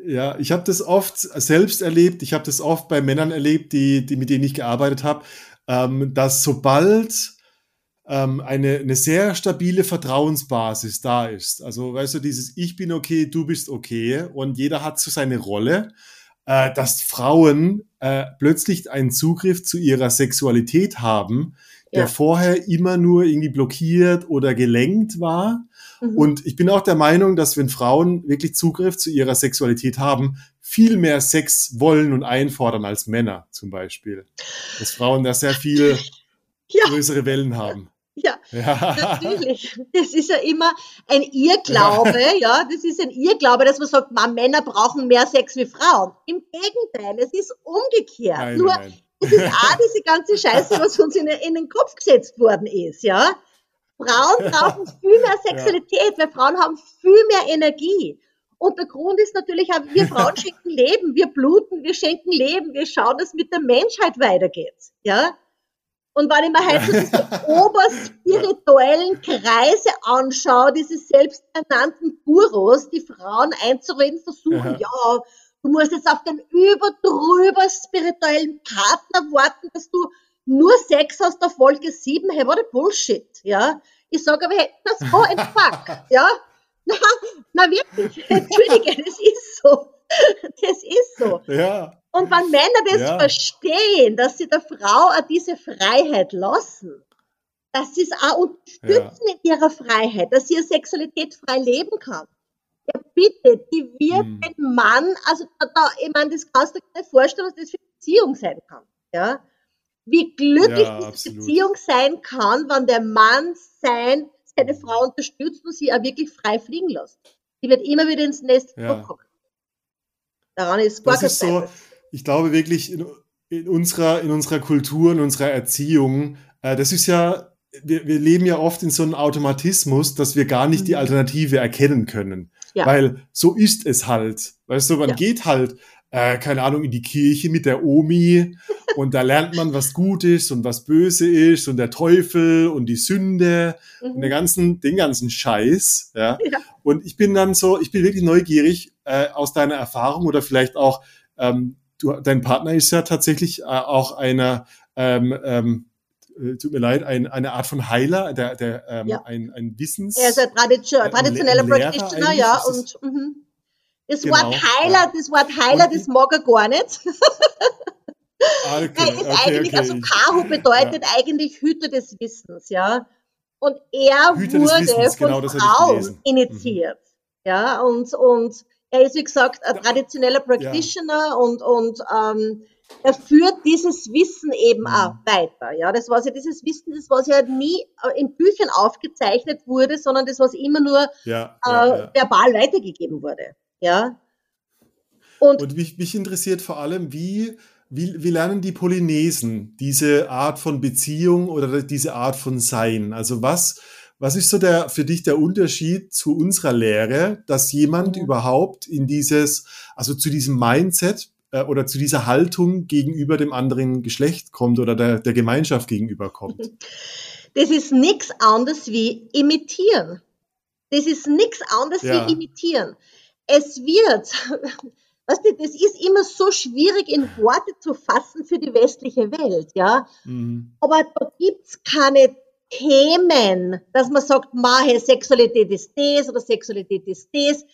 Ja, ich habe das oft selbst erlebt, ich habe das oft bei Männern erlebt, die, die mit denen ich gearbeitet habe, ähm, dass sobald ähm, eine, eine sehr stabile Vertrauensbasis da ist. Also, weißt du, dieses Ich bin okay, du bist okay und jeder hat so seine Rolle, äh, dass Frauen äh, plötzlich einen Zugriff zu ihrer Sexualität haben, der ja. vorher immer nur irgendwie blockiert oder gelenkt war. Mhm. Und ich bin auch der Meinung, dass wenn Frauen wirklich Zugriff zu ihrer Sexualität haben, viel mehr Sex wollen und einfordern als Männer zum Beispiel. Dass Frauen da sehr viel ja. größere Wellen haben. Ja, ja, natürlich. Das ist ja immer ein Irrglaube, ja. Das ist ein Irrglaube, dass man sagt, man, Männer brauchen mehr Sex wie Frauen. Im Gegenteil, es ist umgekehrt. Nein, Nur, nein. es ist auch diese ganze Scheiße, was uns in, in, den Kopf gesetzt worden ist, ja. Frauen brauchen viel mehr Sexualität, weil Frauen haben viel mehr Energie. Und der Grund ist natürlich auch, wir Frauen schenken Leben, wir bluten, wir schenken Leben, wir schauen, dass mit der Menschheit weitergeht, ja. Und wenn ich mir halt so diese oberspirituellen Kreise anschaue, diese selbsternannten Gurus, die Frauen einzureden versuchen, ja. ja, du musst jetzt auf den überdrüber spirituellen Partner warten, dass du nur Sex hast auf Folge 7. Hey, what a Bullshit, ja. Ich sage aber, hey, das war ein Fuck, ja. Na, na wirklich, entschuldige, das ist so. Das ist so. Ja. Und wenn Männer das ja. verstehen, dass sie der Frau auch diese Freiheit lassen, dass sie es auch unterstützen ja. in ihrer Freiheit, dass sie ihre Sexualität frei leben kann. Ja, bitte, die wird hm. den Mann, also da, ich meine, das kannst du dir nicht vorstellen, was das für eine Beziehung sein kann. Ja? Wie glücklich ja, diese absolut. Beziehung sein kann, wenn der Mann sein, seine Frau unterstützt und sie auch wirklich frei fliegen lässt. Die wird immer wieder ins Nest ja. zurückkommen. Daran ist gar das kein ist so, ich glaube wirklich, in, in, unserer, in unserer Kultur, in unserer Erziehung, äh, das ist ja, wir, wir leben ja oft in so einem Automatismus, dass wir gar nicht mhm. die Alternative erkennen können. Ja. Weil so ist es halt. Weißt du, man ja. geht halt, äh, keine Ahnung, in die Kirche mit der Omi und da lernt man, was gut ist und was böse ist und der Teufel und die Sünde mhm. und den ganzen, den ganzen Scheiß. Ja? ja? Und ich bin dann so, ich bin wirklich neugierig äh, aus deiner Erfahrung oder vielleicht auch ähm, du, dein Partner ist ja tatsächlich äh, auch einer, ähm, ähm, äh, tut mir leid, ein, eine Art von Heiler, der, der ähm, ja. ein, ein Wissens... Er ist ein tradition, traditioneller Practitioner, ja, und mhm. Das genau, Wort Heiler, das Wort Heiler, das mag er gar nicht. Ah, okay, er ist okay, eigentlich, okay. also Kahu bedeutet ja. eigentlich Hüter des Wissens, ja. Und er Hüter wurde Wissens, von genau, Frauen initiiert, mhm. ja, und, und er ist, wie gesagt, ein traditioneller Practitioner ja. und, und ähm, er führt dieses Wissen eben mhm. auch weiter. Ja, das war ja dieses Wissen, das was ja nie äh, in Büchern aufgezeichnet wurde, sondern das was immer nur ja, äh, verbal weitergegeben wurde. Ja. Und, und mich, mich interessiert vor allem, wie wie, wie lernen die Polynesen diese Art von Beziehung oder diese Art von Sein? Also was, was ist so der, für dich der Unterschied zu unserer Lehre, dass jemand Mhm. überhaupt in dieses, also zu diesem Mindset äh, oder zu dieser Haltung gegenüber dem anderen Geschlecht kommt oder der, der Gemeinschaft gegenüber kommt? Das ist nichts anderes wie imitieren. Das ist nichts anderes Ja. wie imitieren. Es wird, weißt du, das ist immer so schwierig in Worte zu fassen für die westliche Welt, ja. Mhm. Aber da gibt's keine Themen, dass man sagt, mache Sexualität ist das oder Sexualität ist das.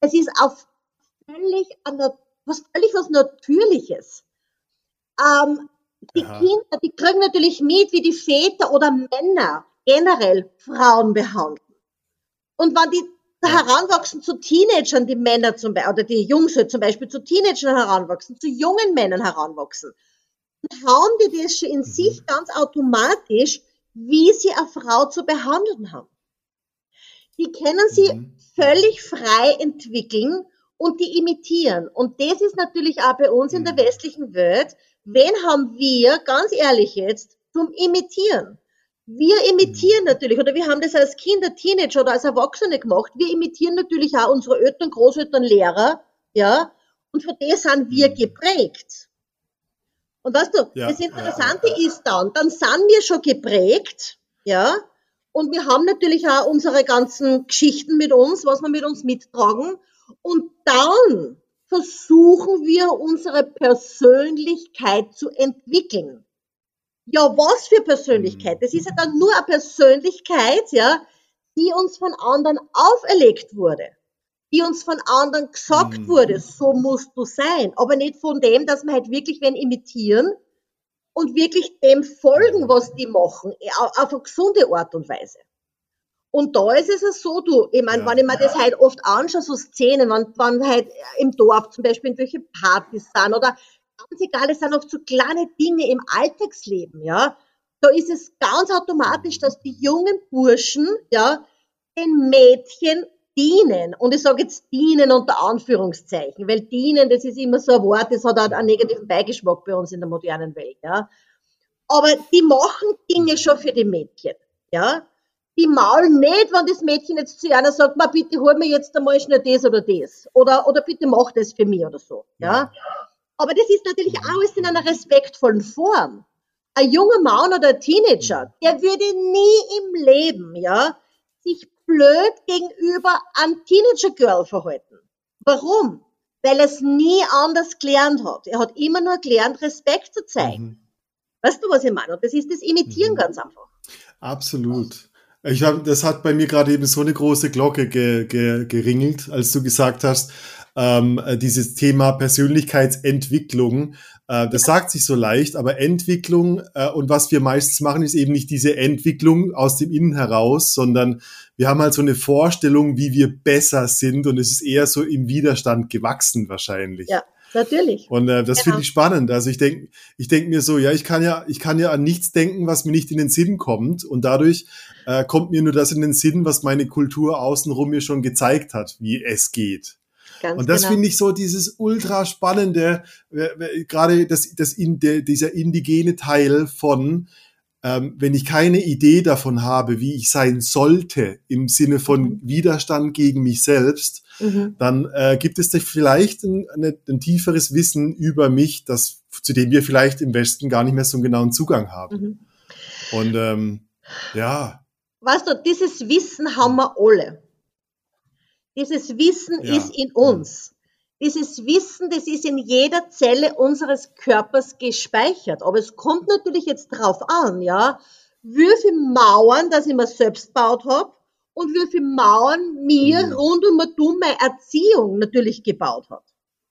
Es ist auf völlig, was völlig was Natürliches. Ähm, die Aha. Kinder, die kriegen natürlich mit, wie die Väter oder Männer generell Frauen behandeln. Und wenn die heranwachsen zu Teenagern, die Männer zum Beispiel, oder die Jungs halt zum Beispiel zu Teenagern heranwachsen, zu jungen Männern heranwachsen, dann haben die das schon in sich ganz automatisch, wie sie eine Frau zu behandeln haben. Die können sie Mhm. völlig frei entwickeln und die imitieren. Und das ist natürlich auch bei uns in der Mhm. westlichen Welt. Wen haben wir, ganz ehrlich jetzt, zum Imitieren? Wir imitieren natürlich, oder wir haben das als Kinder, Teenager oder als Erwachsene gemacht. Wir imitieren natürlich auch unsere Eltern, Großeltern, Lehrer, ja. Und von dem sind wir Mhm. geprägt. Und weißt du, Ja, das Interessante ja, ja. ist dann, dann sind wir schon geprägt, ja. Und wir haben natürlich auch unsere ganzen Geschichten mit uns, was wir mit uns mittragen. Und dann versuchen wir unsere Persönlichkeit zu entwickeln. Ja, was für Persönlichkeit? Das ist ja dann nur eine Persönlichkeit, ja, die uns von anderen auferlegt wurde, die uns von anderen gesagt Mhm. wurde, so musst du sein, aber nicht von dem, dass wir halt wirklich wen imitieren und wirklich dem folgen, was die machen, au- auf eine gesunde Art und Weise. Und da ist es ja so, du, ich meine, Ja. wenn ich mir das halt oft anschaue, so Szenen, wenn, wenn halt im Dorf zum Beispiel irgendwelche Partys sind oder ganz egal, es sind oft so kleine Dinge im Alltagsleben, ja, da ist es ganz automatisch, dass die jungen Burschen, ja, den Mädchen dienen. Und ich sage jetzt dienen unter Anführungszeichen, weil dienen, das ist immer so ein Wort, das hat auch einen negativen Beigeschmack bei uns in der modernen Welt, ja. Aber die machen Dinge schon für die Mädchen, ja. Die maulen nicht, wenn das Mädchen jetzt zu einer sagt, ma bitte hol mir jetzt einmal schnell das oder das. Oder, oder bitte mach das für mich oder so, ja. Aber das ist natürlich alles in einer respektvollen Form. Ein junger Mann oder ein Teenager, der würde nie im Leben, ja, sich blöd gegenüber einem Teenager-Girl verhalten. Warum? Weil er es nie anders gelernt hat. Er hat immer nur gelernt, Respekt zu zeigen. Mhm. Weißt du, was ich meine? Und das ist das Imitieren Mhm. ganz einfach. Absolut. Ich hab, das hat bei mir gerade eben so eine große Glocke ge, ge, geringelt, als du gesagt hast, ähm, äh, dieses Thema Persönlichkeitsentwicklung. Äh, das sagt sich so leicht, aber Entwicklung äh, und was wir meistens machen, ist eben nicht diese Entwicklung aus dem Innen heraus, sondern wir haben halt so eine Vorstellung, wie wir besser sind und es ist eher so im Widerstand gewachsen wahrscheinlich. Ja, natürlich. Und äh, das Genau. finde ich spannend. Also ich denke, ich denke mir so, ja, ich kann ja, ich kann ja an nichts denken, was mir nicht in den Sinn kommt. Und dadurch äh, kommt mir nur das in den Sinn, was meine Kultur außenrum mir schon gezeigt hat, wie es geht. Ganz Und das genau. finde ich so dieses ultra spannende, gerade das, das in, der, dieser indigene Teil von, ähm, wenn ich keine Idee davon habe, wie ich sein sollte, im Sinne von Mhm. Widerstand gegen mich selbst, Mhm. dann äh, gibt es da vielleicht ein, eine, ein tieferes Wissen über mich, das, zu dem wir vielleicht im Westen gar nicht mehr so einen genauen Zugang haben. Mhm. Und ähm, ja, Weißt du, dieses Wissen haben wir alle. Dieses Wissen Ja. ist in uns. Dieses Wissen, das ist in jeder Zelle unseres Körpers gespeichert. Aber es kommt natürlich jetzt drauf an, ja, wie viele Mauern, dass ich mir selbst gebaut habe und wie viele Mauern mir Mhm. rund um und meine Erziehung natürlich gebaut hat.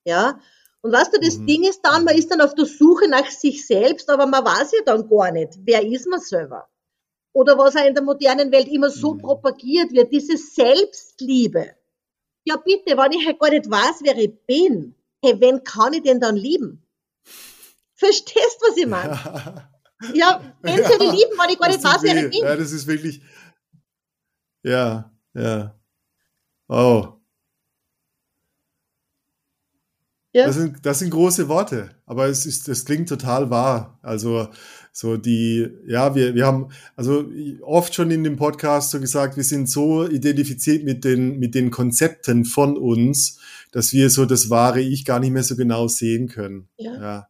Ja. Und weißt du, das Mhm. Ding ist dann, man ist dann auf der Suche nach sich selbst, aber man weiß ja dann gar nicht, wer ist man selber. Oder was auch in der modernen Welt immer so Mhm. propagiert wird, diese Selbstliebe. Ja bitte, wenn ich halt gar nicht weiß, wer ich bin, hey, wen kann ich denn dann lieben? Verstehst du, was ich meine? Ja, wen soll ich lieben, wenn ich gar nicht weiß, tut wer weh. ich bin? Ja, das ist wirklich. Ja, ja. Oh. Ja. Das, sind, das sind große Worte, aber es ist, das klingt total wahr. Also so die, ja, wir, wir haben also oft schon in dem Podcast so gesagt, wir sind so identifiziert mit den, mit den Konzepten von uns, dass wir so das wahre Ich gar nicht mehr so genau sehen können. Ja. ja.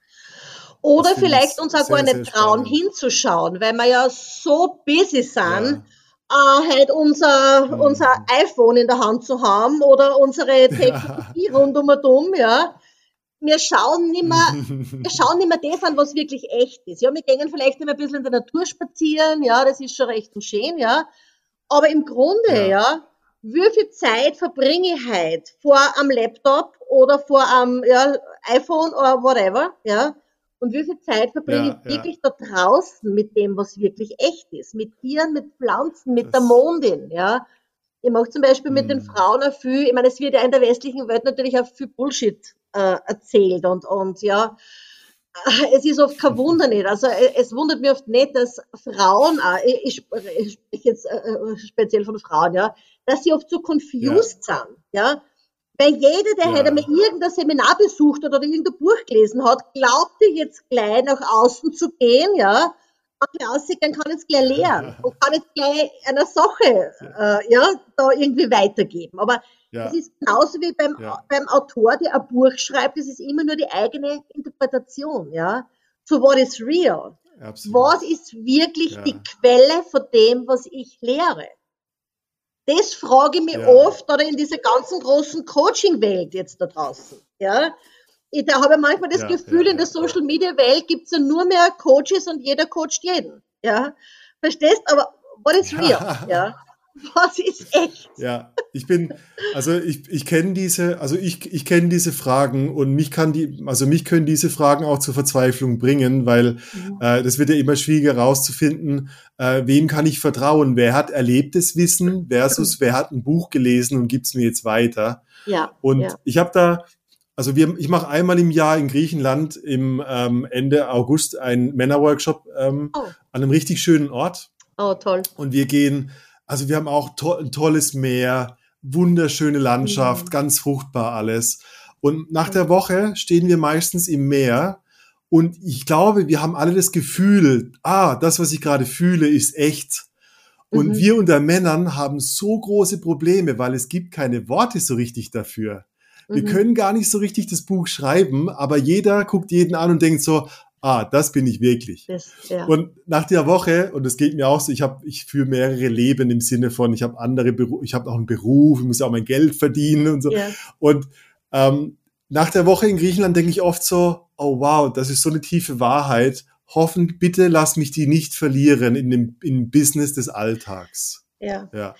Oder vielleicht uns auch gar nicht trauen hinzuschauen, weil wir ja so busy sind. Ja äh, halt unser, mhm. unser iPhone in der Hand zu haben oder unsere Technologie ja. rund um und um, ja. Wir schauen nicht mehr, wir schauen nicht mehr das an, was wirklich echt ist. Ja, wir gehen vielleicht immer ein bisschen in der Natur spazieren, ja, das ist schon recht und schön, ja. Aber im Grunde, ja, ja wie viel Zeit verbringe ich halt vor am Laptop oder vor am ja, iPhone oder whatever, ja, und wie viel Zeit verbringe ja, ich wirklich da draußen mit dem, was wirklich echt ist? Mit Tieren, mit Pflanzen, mit das der Mondin, ja. Ich mache zum Beispiel mit den mhm. Frauen auch viel, ich meine, es wird ja in der westlichen Welt natürlich auch viel Bullshit äh, erzählt und, und ja, äh, es ist oft kein Wunder nicht. Also äh, es wundert mich oft nicht, dass Frauen, ich, ich spreche jetzt äh, speziell von Frauen, ja, dass sie oft so confused ja. sind, ja. Weil jeder, der ja. halt einmal irgendein Seminar besucht hat oder irgendein Buch gelesen hat, glaubte jetzt gleich nach außen zu gehen, ja, kann rausgehen, kann jetzt gleich lernen und kann jetzt gleich einer Sache, äh, ja, da irgendwie weitergeben. Aber ja. es ist genauso wie beim, ja. beim Autor, der ein Buch schreibt, es ist immer nur die eigene Interpretation, ja. So what is real? Absolut. Was ist wirklich ja. die Quelle von dem, was ich lehre? Das frage ich mich oft oder in dieser ganzen großen Coaching-Welt jetzt da draußen. Ja, ich da habe manchmal das ja, Gefühl, ja, in der Social Media Welt gibt es ja nur mehr Coaches und jeder coacht jeden. Ja, verstehst? Aber what is real? ja. Was ist echt? Ja, ich bin, also ich, ich kenne diese, also ich, ich kenne diese Fragen und mich kann die, also mich können diese Fragen auch zur Verzweiflung bringen, weil mhm. äh, das wird ja immer schwieriger herauszufinden, äh, wem kann ich vertrauen? Wer hat erlebtes Wissen versus wer hat ein Buch gelesen und gibt es mir jetzt weiter? Ja. Und ja. ich habe da, also wir, ich mache einmal im Jahr in Griechenland im ähm, Ende August einen Männerworkshop ähm, oh. an einem richtig schönen Ort. Oh, toll. Und wir gehen also wir haben auch to ein tolles Meer, wunderschöne Landschaft, mhm. ganz fruchtbar alles. Und nach der Woche stehen wir meistens im Meer und ich glaube, wir haben alle das Gefühl, ah, das, was ich gerade fühle, ist echt. Und mhm. wir unter Männern haben so große Probleme, weil es gibt keine Worte so richtig dafür. Wir mhm. können gar nicht so richtig das Buch schreiben, aber jeder guckt jeden an und denkt so, ah, das bin ich wirklich. Das, ja. Und nach der Woche, und das geht mir auch so, ich habe, ich führe mehrere Leben im Sinne von, ich habe andere Berufe, ich habe auch einen Beruf, ich muss auch mein Geld verdienen und so. Ja. Und ähm, nach der Woche in Griechenland denke ich oft so, oh wow, das ist so eine tiefe Wahrheit. Hoffen, bitte lass mich die nicht verlieren in dem im Business des Alltags. Ja. ja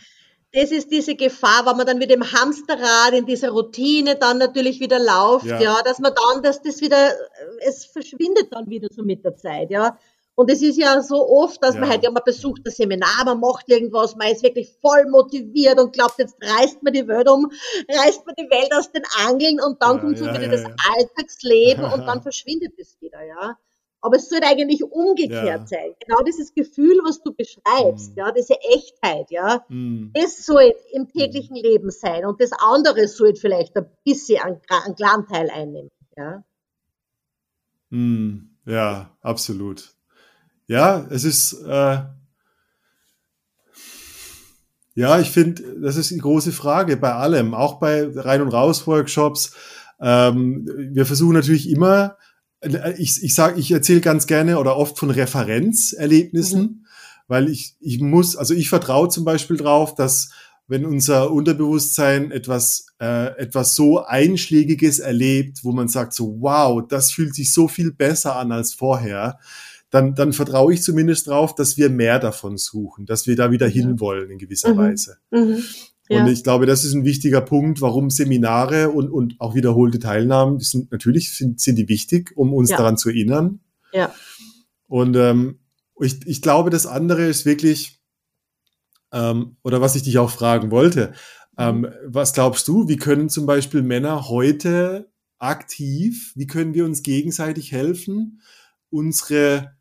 das ist diese Gefahr, wenn man dann mit dem Hamsterrad in dieser Routine dann natürlich wieder läuft, ja, ja dass man dann, dass das wieder, es verschwindet dann wieder so mit der Zeit, ja. Und es ist ja so oft, dass ja. man halt, ja, man besucht das Seminar, man macht irgendwas, man ist wirklich voll motiviert und glaubt, jetzt reißt man die Welt um, reißt man die Welt aus den Angeln und dann ja, kommt so wieder das Alltagsleben und dann verschwindet es wieder, ja. Aber es sollte eigentlich umgekehrt ja. sein. Genau dieses Gefühl, was du beschreibst, mm. ja, diese Echtheit, ja, mm. das soll im täglichen mm. Leben sein und das andere soll vielleicht ein bisschen einen, einen kleinen Teil einnehmen, ja. Mm. Ja, absolut. Ja, es ist, äh, ja, ich finde, das ist die große Frage bei allem, auch bei Rein- und Raus-Workshops. Ähm, wir versuchen natürlich immer, ich, ich sage, ich erzähle ganz gerne oder oft von Referenzerlebnissen, mhm. weil ich, ich muss, also ich vertraue zum Beispiel drauf, dass wenn unser Unterbewusstsein etwas, äh, etwas so Einschlägiges erlebt, wo man sagt so, wow, das fühlt sich so viel besser an als vorher, dann, dann vertraue ich zumindest drauf, dass wir mehr davon suchen, dass wir da wieder hinwollen in gewisser mhm. Weise. Mhm. Und ich glaube, das ist ein wichtiger Punkt, warum Seminare und, und auch wiederholte Teilnahmen, die sind natürlich sind, sind die wichtig, um uns ja. daran zu erinnern. Ja. Und ähm, ich, ich glaube, das andere ist wirklich, ähm, oder was ich dich auch fragen wollte, ähm, mhm. was glaubst du, wie können zum Beispiel Männer heute aktiv, wie können wir uns gegenseitig helfen, unsere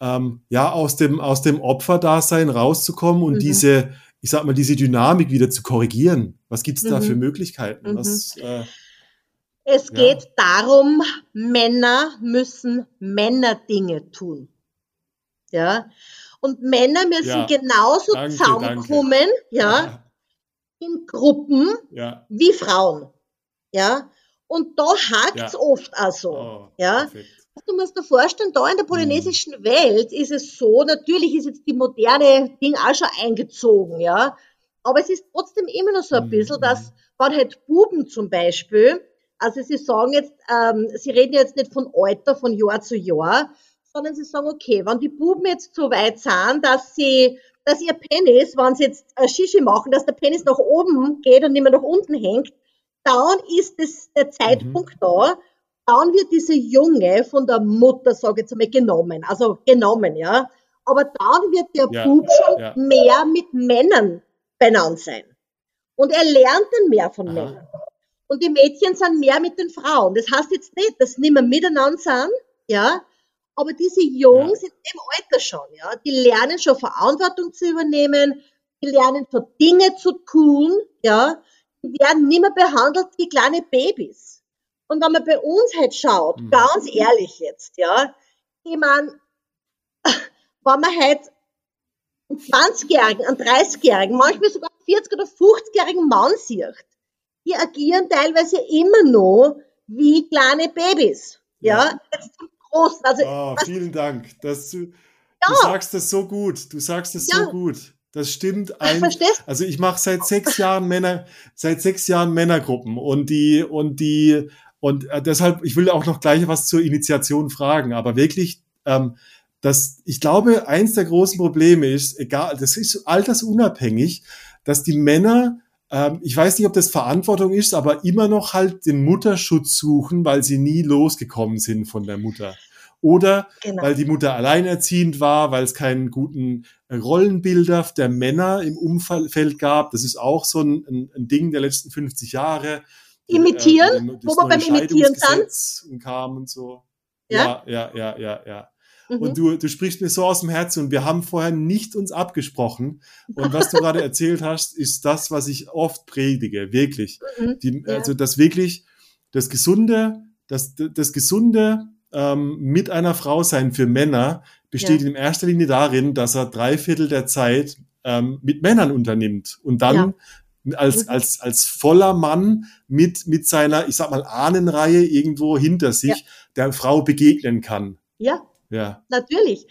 ähm, ja aus dem aus dem Opferdasein rauszukommen und mhm. diese ich sag mal, diese Dynamik wieder zu korrigieren? Was gibt es da mhm. für Möglichkeiten? Mhm. Was, äh Es ja. geht darum, Männer müssen Männerdinge tun. Ja. Und Männer müssen ja. genauso danke, zusammenkommen, danke. Ja, in Gruppen ja. wie Frauen. Ja. Und da hakt's ja. oft also. Oh, ja. Perfekt. Du musst dir vorstellen, da in der polynesischen mhm. Welt ist es so, natürlich ist jetzt die moderne Ding auch schon eingezogen, ja. Aber es ist trotzdem immer noch so ein mhm. bisschen, dass, wenn halt Buben zum Beispiel, also sie sagen jetzt, ähm, sie reden jetzt nicht von Alter, von Jahr zu Jahr, sondern sie sagen, okay, wenn die Buben jetzt so weit sind, dass sie, dass ihr Penis, wenn sie jetzt äh, Shishi machen, dass der Penis nach oben geht und nicht mehr nach unten hängt, dann ist es der Zeitpunkt mhm. da, dann wird diese Junge von der Mutter, sage ich jetzt einmal, genommen. Also genommen, ja. Aber dann wird der ja, Bub schon ja. mehr mit Männern benannt sein. Und er lernt dann mehr von Aha. Männern. Und die Mädchen sind mehr mit den Frauen. Das heißt jetzt nicht, dass sie nicht mehr miteinander sind, ja. Aber diese Jungs ja. im Alter schon, ja. Die lernen schon Verantwortung zu übernehmen. Die lernen schon Dinge zu tun, ja. Die werden nicht mehr behandelt wie kleine Babys. Und wenn man bei uns halt schaut, mhm. ganz ehrlich jetzt, ja, ich meine, wenn man halt einen 20-Jährigen, einen 30-Jährigen, manchmal sogar einen 40- oder 50-jährigen Mann sieht, die agieren teilweise immer noch wie kleine Babys. Ja, jetzt zum Großen. Also, oh, vielen Dank. Dass du, ja. du sagst das so gut. Du sagst das ja. so gut. Das stimmt. Ein, also ich mache seit sechs Jahren Männer, seit sechs Jahren Männergruppen und die und die und äh, deshalb, ich will auch noch gleich was zur Initiation fragen, aber wirklich, ähm, dass ich glaube, eins der großen Probleme ist, egal, das ist altersunabhängig, dass die Männer, ähm, ich weiß nicht, ob das Verantwortung ist, aber immer noch halt den Mutterschutz suchen, weil sie nie losgekommen sind von der Mutter. Oder genau. weil die Mutter alleinerziehend war, weil es keinen guten Rollenbilder der Männer im Umfeld gab. Das ist auch so ein, ein Ding der letzten 50 Jahre imitieren, äh, wo wir beim Imitieren sind. kam und so. Ja, ja, ja, ja, ja. Mhm. Und du, du sprichst mir so aus dem Herzen und wir haben vorher nicht uns abgesprochen. Und was du gerade erzählt hast, ist das, was ich oft predige, wirklich. Mhm. Die, ja. Also das wirklich, das Gesunde, das, das Gesunde ähm, mit einer Frau sein für Männer besteht ja. in erster Linie darin, dass er drei Viertel der Zeit ähm, mit Männern unternimmt und dann ja als, mhm. als, als voller Mann mit, mit seiner, ich sag mal, Ahnenreihe irgendwo hinter sich ja. der Frau begegnen kann. Ja. Ja. Natürlich.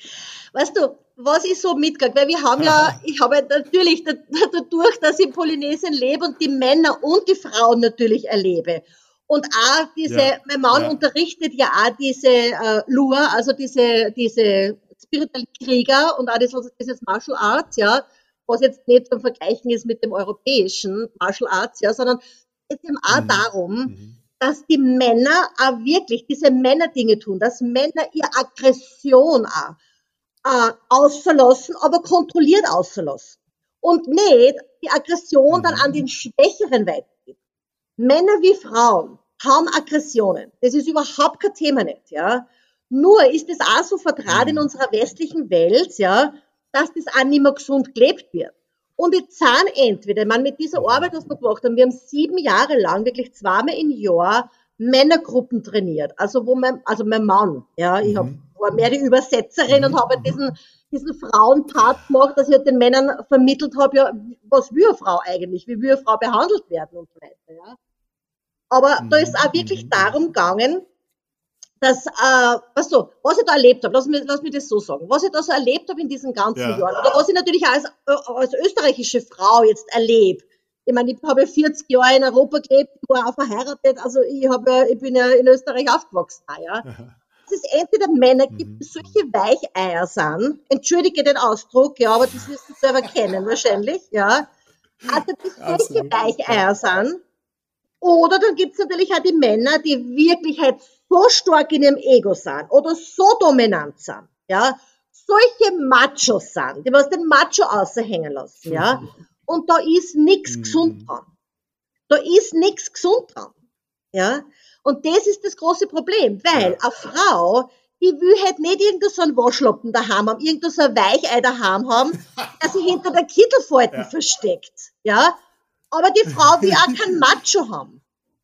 Weißt du, was ich so mitgekriegt, weil wir haben ja, ich habe natürlich dadurch, dass ich in Polynesien lebe und die Männer und die Frauen natürlich erlebe. Und auch diese, ja, mein Mann ja. unterrichtet ja auch diese äh, Lure, also diese, diese spirituellen Krieger und auch das, dieses Martial Arts, ja was jetzt nicht zum Vergleichen ist mit dem europäischen Martial Arts, ja, sondern es geht eben auch mhm. darum, mhm. dass die Männer auch wirklich diese Männerdinge tun, dass Männer ihre Aggression auch äh, auszulassen, aber kontrolliert auszulassen. Und nicht die Aggression mhm. dann an mhm. den Schwächeren weitergeben. Männer wie Frauen haben Aggressionen. Das ist überhaupt kein Thema nicht, ja. Nur ist es auch so vertraut in mhm. unserer westlichen Welt, ja, dass das auch nicht mehr gesund gelebt wird. Und entweder, ich meine, mit dieser Arbeit, was wir gemacht haben, wir haben sieben Jahre lang, wirklich zweimal im Jahr, Männergruppen trainiert. Also wo mein, also mein Mann, ja, ich hab, mhm. war mehr die Übersetzerin mhm. und habe halt diesen, diesen Frauenpart gemacht, dass ich halt den Männern vermittelt habe, ja, was will eine Frau eigentlich, wie will eine Frau behandelt werden und so weiter, ja. Aber mhm. da ist auch wirklich mhm. darum gegangen, dass, äh, was so, was ich da erlebt habe, lass mich, lass mich das so sagen, was ich da so erlebt habe in diesen ganzen ja. Jahren, oder was ich natürlich als, äh, als österreichische Frau jetzt erlebe, ich meine, ich habe 40 Jahre in Europa gelebt, war auch verheiratet, also ich, habe, ich bin ja in Österreich aufgewachsen, ja. Dass es entweder Männer gibt, die mhm. solche Weicheier sind, entschuldige den Ausdruck, ja, aber das wirst du selber kennen wahrscheinlich, ja. Also die solche Weicheier sind, oder dann gibt es natürlich auch die Männer, die wirklich halt so stark in ihrem Ego sind oder so dominant sind, ja, solche Machos sind, die was den Macho außerhängen lassen, ja, und da ist nichts mhm. gesund dran. Da ist nichts gesund dran, ja. Und das ist das große Problem, weil eine Frau, die will halt nicht irgendwo so einen Waschlappen daheim haben, irgendwo so ein Weichei daheim haben, dass sie hinter der Kittelfalten ja. versteckt, ja. Aber die Frau will auch keinen Macho haben,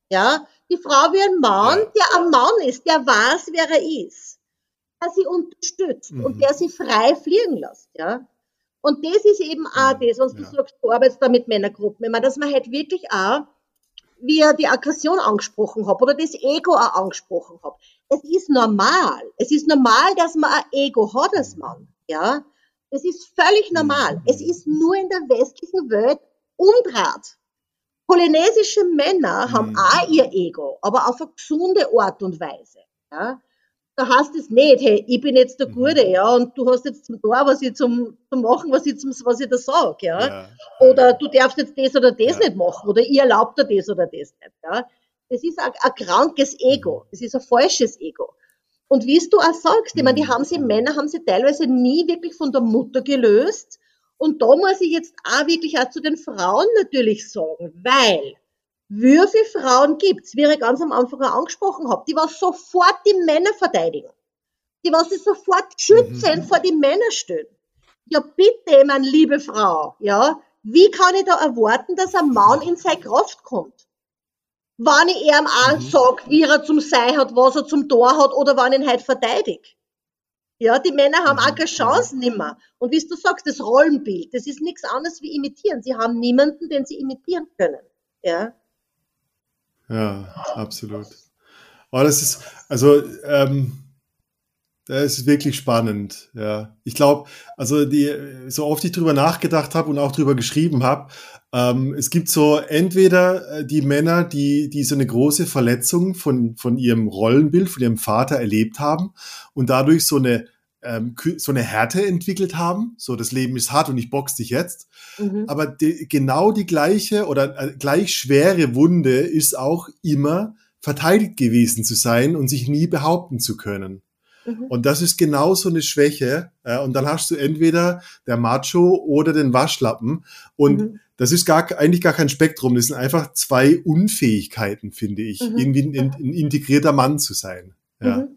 ja. Die Frau wie ein Mann, der ein Mann ist, der weiß, wer er ist, der sie unterstützt Mhm. und der sie frei fliegen lässt, ja. Und das ist eben auch das, was du Ja. sagst, du arbeitest da mit Männergruppen. Ich meine, dass man halt wirklich auch, wie er die Aggression angesprochen hat oder das Ego auch angesprochen hat. Es ist normal. Es ist normal, dass man ein Ego hat als Mann, ja. Das ist völlig normal. Mhm. Es ist nur in der westlichen Welt umdraht. Polynesische Männer haben Mhm. auch ihr Ego, aber auf eine gesunde Art und Weise. Ja? Da heißt es nicht, hey, ich bin jetzt der Mhm. Gute, ja, und du hast jetzt zum Tor, was ich zum, zum machen, was ich, zum, was ich da sage, ja? Ja. Oder du darfst jetzt das oder das Ja. nicht machen, oder ihr erlaubt dir das oder das nicht, ja? Das ist ein, ein krankes Ego, das ist ein falsches Ego. Und wie du auch sagst, ich meine, die Mhm. haben sie, Männer haben sie teilweise nie wirklich von der Mutter gelöst. Und da muss ich jetzt auch wirklich auch zu den Frauen natürlich sagen, weil wie viele Frauen gibt's, wie ich ganz am Anfang auch angesprochen habe, die was sofort die Männer verteidigen. Die was sie sofort schützend Mhm. vor die Männer stellen. Ja bitte, meine liebe Frau, ja, wie kann ich da erwarten, dass ein Mann in seine Kraft kommt? Wenn ich ihm auch Mhm. sag, wie er zum Sei hat, was er zum Tor hat oder wenn ich ihn halt verteidigt. Ja, die Männer haben Mhm. auch keine Chance nimmer. Und wie du sagst, das Rollenbild, das ist nichts anderes wie imitieren. Sie haben niemanden, den sie imitieren können. Ja. Ja, absolut. Aber das ist, also, ähm, das ist wirklich spannend, ja. Ich glaube, also die, so oft ich drüber nachgedacht habe und auch drüber geschrieben habe, ähm, es gibt so entweder äh, die Männer, die, die so eine große Verletzung von, von ihrem Rollenbild, von ihrem Vater erlebt haben und dadurch so eine, ähm, so eine Härte entwickelt haben. So, das Leben ist hart und ich box dich jetzt. Mhm. Aber die, genau die gleiche oder äh, gleich schwere Wunde ist auch immer verteidigt gewesen zu sein und sich nie behaupten zu können. Mhm. Und das ist genau so eine Schwäche. Äh, und dann hast du entweder der Macho oder den Waschlappen. Und Mhm. das ist gar, eigentlich gar kein Spektrum. Das sind einfach zwei Unfähigkeiten, finde ich, Mhm. irgendwie ein, ein, integrierter Mann zu sein. Ja.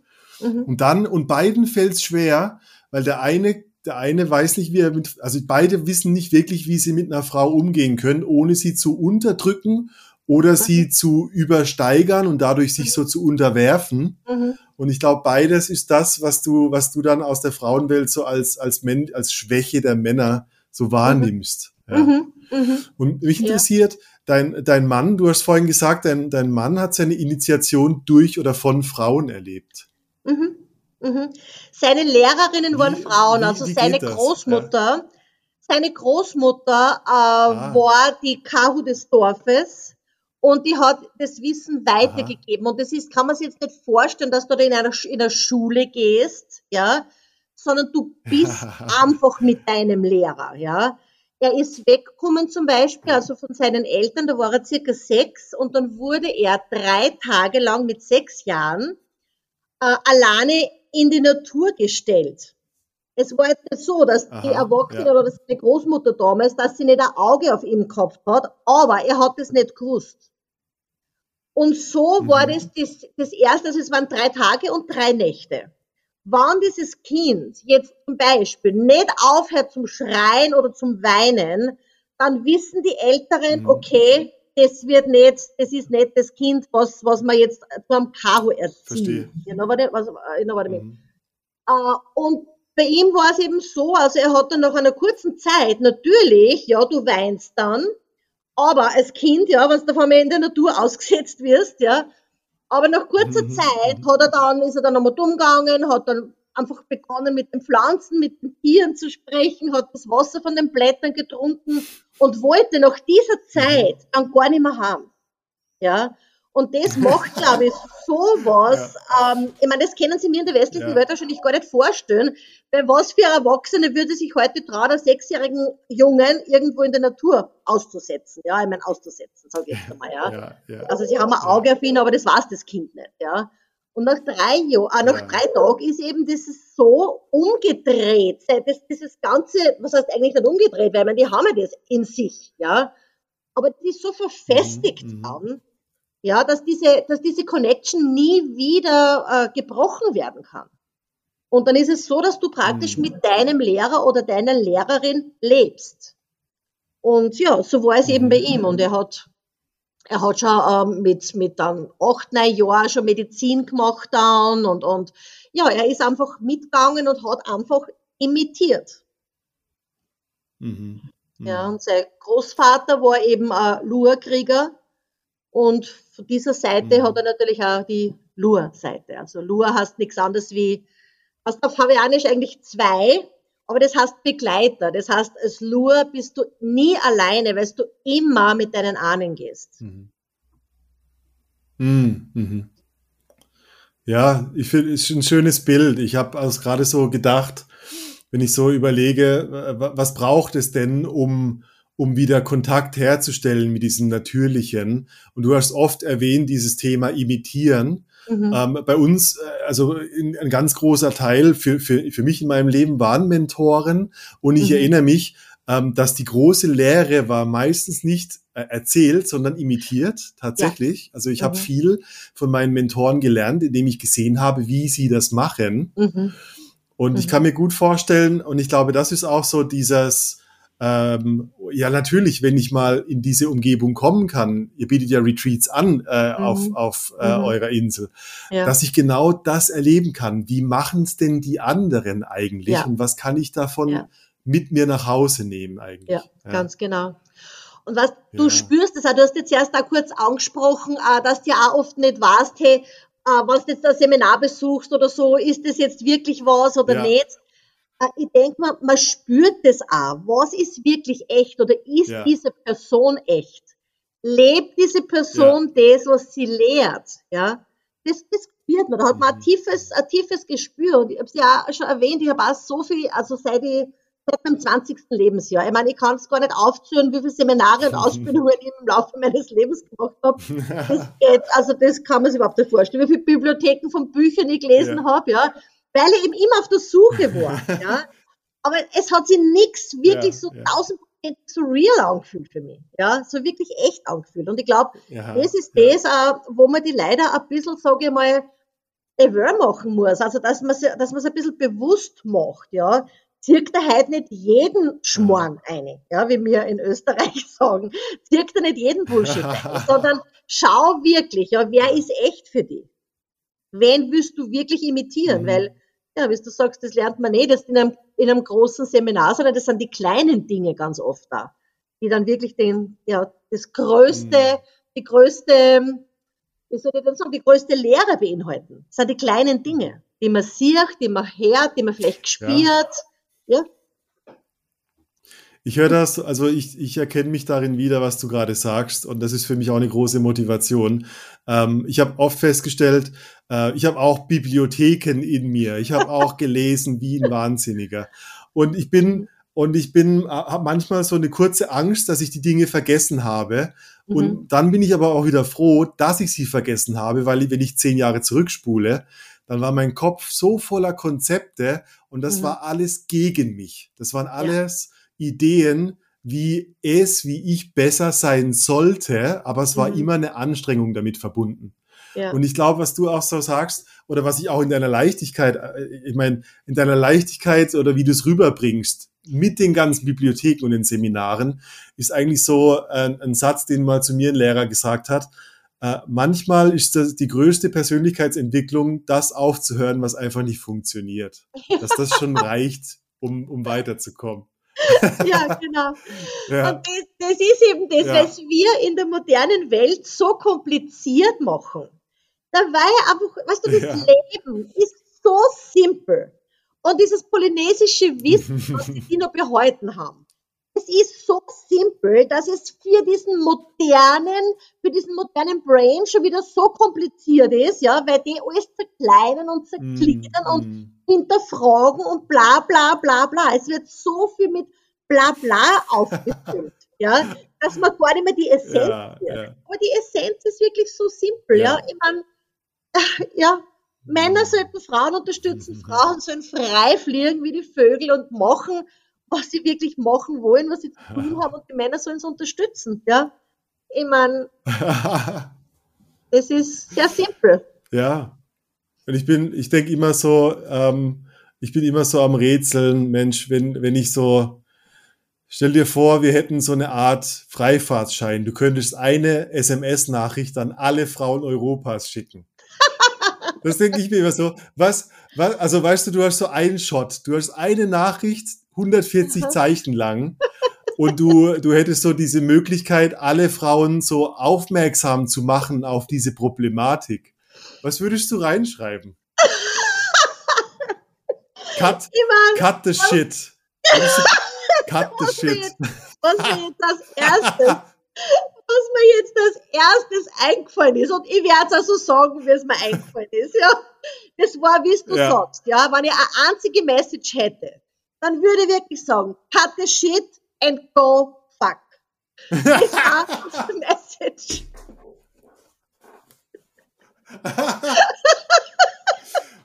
Mhm. Mhm. Und dann, und beiden fällt es schwer, weil der eine, der eine weiß nicht, wie er mit, also beide wissen nicht wirklich, wie sie mit einer Frau umgehen können, ohne sie zu unterdrücken oder sie zu übersteigern und dadurch sich so zu unterwerfen. Mhm. Und ich glaube, beides ist das, was du, was du dann aus der Frauenwelt so als, als, Men als Schwäche der Männer so wahrnimmst. Ja. Mhm. Mhm. Und mich Ja. interessiert, dein, dein Mann, du hast vorhin gesagt, dein, dein Mann hat seine Initiation durch oder von Frauen erlebt. Mhm. Mhm. Seine Lehrerinnen waren Wie- Frauen, wie- also wie seine? Großmutter. Seine Großmutter äh, Ah. war die Kahu des Dorfes und die hat das Wissen weitergegeben. Und das ist, kann man sich jetzt nicht vorstellen, dass du da in einer, in einer Schule gehst, ja, sondern du bist einfach mit deinem Lehrer, ja. Er ist weggekommen zum Beispiel, also von seinen Eltern, da war er circa sechs und dann wurde er drei Tage lang mit sechs Jahren äh, alleine in die Natur gestellt. Es war jetzt nicht so, dass die Aha, Erwachsene ja. oder dass die Großmutter damals, dass sie nicht ein Auge auf ihm gehabt hat, aber er hat es nicht gewusst. Und so war Mhm. das, das das erste, also es waren drei Tage und drei Nächte. Wann dieses Kind jetzt zum Beispiel nicht aufhört zum Schreien oder zum Weinen, dann wissen die Älteren, Mhm. okay, das wird nicht, das ist nicht das Kind, was, was man jetzt einem Karo erzieht. Verstehe. You know what I, was, you know what I mean? Mhm. Äh, und bei ihm war es eben so, also er hat dann nach einer kurzen Zeit, natürlich, ja, du weinst dann, aber als Kind, ja, wenn du auf einmal in der Natur ausgesetzt wirst, ja, aber nach kurzer Mhm. Zeit hat er dann, ist er dann nochmal dumm gegangen, hat dann einfach begonnen mit den Pflanzen, mit den Tieren zu sprechen, hat das Wasser von den Blättern getrunken und wollte nach dieser Zeit dann gar nicht mehr haben. Ja. Und das macht, glaube ich, sowas, ähm, ich meine, das können Sie mir in der westlichen Ja. Welt wahrscheinlich gar nicht vorstellen, weil was für Erwachsene würde sich heute trauen, einen sechsjährigen Jungen irgendwo in der Natur auszusetzen, ja, ich meine, auszusetzen, sage ich jetzt einmal, ja. Ja, ja. Also sie haben ein Auge auf ihn, aber das weiß das Kind nicht, ja. Und nach drei Jahren, äh, nach Ja. drei Tagen ist eben dieses so umgedreht. Das, dieses Ganze, was heißt eigentlich nicht umgedreht, weil man, die haben ja das in sich, ja. Aber das ist so verfestigt Mhm, mhm. Ja, dass diese, dass diese Connection nie wieder äh, gebrochen werden kann. Und dann ist es so, dass du praktisch Mhm. mit deinem Lehrer oder deiner Lehrerin lebst. Und ja, so war es eben Mhm. bei ihm. Und er hat er hat schon ähm, mit, mit dann acht, neun Jahren schon Medizin gemacht dann und, und ja, er ist einfach mitgegangen und hat einfach imitiert. Mhm. Mhm. Ja, und sein Großvater war eben ein Lurkrieger und von dieser Seite mhm. hat er natürlich auch die Lur-Seite. Also Lur heißt nichts anderes wie, hast auf Hawaiianisch eigentlich zwei, aber das heißt Begleiter. Das heißt, als Lur bist du nie alleine, weil du immer mit deinen Ahnen gehst. Mhm. Mhm. mhm. Ja, ich finde, es ist ein schönes Bild. Ich habe also gerade so gedacht, wenn ich so überlege, was braucht es denn, um, um wieder Kontakt herzustellen mit diesem Natürlichen? Und du hast oft erwähnt, dieses Thema imitieren. Mhm. Ähm, bei uns, äh, also in, ein ganz großer Teil für, für, für mich in meinem Leben waren Mentoren. Und ich mhm. erinnere mich, ähm, dass die große Lehre war meistens nicht äh, erzählt, sondern imitiert, tatsächlich. Ja. Also ich mhm. habe viel von meinen Mentoren gelernt, indem ich gesehen habe, wie sie das machen. Mhm. Und ich mhm. kann mir gut vorstellen, und ich glaube, das ist auch so dieses, ähm, ja, natürlich, wenn ich mal in diese Umgebung kommen kann, ihr bietet ja Retreats an äh, mhm. auf, auf äh, mhm. eurer Insel, ja. dass ich genau das erleben kann. Wie machen es denn die anderen eigentlich ja. und was kann ich davon ja. mit mir nach Hause nehmen eigentlich? Ja, ganz genau. Und was du spürst, das, du hast jetzt erst da kurz angesprochen, äh, dass du ja auch oft nicht weißt, hey, äh, was du jetzt ein Seminar besuchst oder so, ist das jetzt wirklich was oder nicht? Äh, ich denke mal, man spürt das auch. Was ist wirklich echt oder ist ja. diese Person echt? Lebt diese Person ja. das, was sie lehrt? Ja, das, das spürt man. Da hat man ein mhm. tiefes, ein tiefes Gespür. Und ich habe es ja auch schon erwähnt, ich habe auch so viel, also seit ich seit meinem 20. Lebensjahr. Ich meine, ich kann es gar nicht aufzählen, wie viele Seminare und Ausbildungen ich im Laufe meines Lebens gemacht habe. Das geht, also das kann man sich überhaupt nicht vorstellen, wie viele Bibliotheken von Büchern ich gelesen ja. habe, ja weil ich eben immer auf der Suche war. ja. Aber es hat sich nichts wirklich ja, so tausend ja. so real angefühlt für mich. Ja, so wirklich echt angefühlt. Und ich glaube, ja, das ist das, wo man die leider ein bisschen, sage ich mal, aware machen muss. Also, dass man dass man es ein bisschen bewusst macht, ja. Zirkt er halt nicht jeden Schmorn ein, ja, wie wir in Österreich sagen. Zirkt er nicht jeden Bullshit ein, sondern schau wirklich, ja, wer ist echt für dich? Wen willst du wirklich imitieren? Mhm. Weil ja, wie du sagst, das lernt man nicht jetzt in einem, in einem großen Seminar, sondern das sind die kleinen Dinge ganz oft da, die dann wirklich den, ja, das größte, mhm. die größte, wie soll ich denn sagen, die größte Lehre beinhalten. Das sind die kleinen Dinge, die man sieht, die man hört, die man vielleicht gespielt, ja. ja. Ich höre das, also ich, ich erkenne mich darin wieder, was du gerade sagst, und das ist für mich auch eine große Motivation. Ähm, ich habe oft festgestellt, äh, ich habe auch Bibliotheken in mir. Ich habe auch gelesen wie ein Wahnsinniger. Und ich bin, und ich bin, äh, habe manchmal so eine kurze Angst, dass ich die Dinge vergessen habe. Mhm. Und dann bin ich aber auch wieder froh, dass ich sie vergessen habe, weil wenn ich zehn Jahre zurückspule, dann war mein Kopf so voller Konzepte und das mhm. war alles gegen mich. Das waren alles Ideen, wie es, wie ich besser sein sollte, aber es war mhm. immer eine Anstrengung damit verbunden. Ja. Und ich glaube, was du auch so sagst, oder was ich auch in deiner Leichtigkeit, äh, ich meine, in deiner Leichtigkeit oder wie du es rüberbringst, mit den ganzen Bibliotheken und den Seminaren, ist eigentlich so ein, ein Satz, den mal zu mir ein Lehrer gesagt hat. Äh, manchmal ist das die größte Persönlichkeitsentwicklung, das aufzuhören, was einfach nicht funktioniert. Dass das schon reicht, um, um weiterzukommen. ja, genau. Ja. Und das, das, ist eben das, ja. was wir in der modernen Welt so kompliziert machen. Dabei einfach, weißt du, das ja. Leben ist so simpel. Und dieses polynesische Wissen, was die noch behalten haben, es ist so simpel, dass es für diesen modernen, für diesen modernen Brain schon wieder so kompliziert ist, ja, weil die alles zerkleinern und zergliedern mm, und mm. hinterfragen und bla bla bla bla. Es wird so viel mit bla bla aufgefüllt, ja, dass man gar nicht mehr die Essenz ja, ja. Aber die Essenz ist wirklich so simpel, ja. ja. Ich meine, ja, Männer sollten Frauen unterstützen. Frauen sollen frei fliegen wie die Vögel und machen, was sie wirklich machen wollen, was sie zu tun haben und die Männer sollen es unterstützen, ja. Ich meine, es ist sehr simpel. Ja. Und ich bin, ich denke immer so, ähm, ich bin immer so am Rätseln, Mensch, wenn, wenn ich so Stell dir vor, wir hätten so eine Art Freifahrtschein. Du könntest eine SMS-Nachricht an alle Frauen Europas schicken. Das denke ich mir immer so. Was, was, also weißt du, du hast so einen Shot. Du hast eine Nachricht, 140 Zeichen lang. Und du, du hättest so diese Möglichkeit, alle Frauen so aufmerksam zu machen auf diese Problematik. Was würdest du reinschreiben? Cut, cut the shit. Cut the shit. was mir jetzt als erstes, was mir jetzt als erstes eingefallen ist, und ich werde es also sagen, wie es mir eingefallen ist, ja. Das war, wie du ja. sagst, ja. Wenn ich eine einzige Message hätte, dann würde ich wirklich sagen, cut the shit and go fuck. Das war die Message.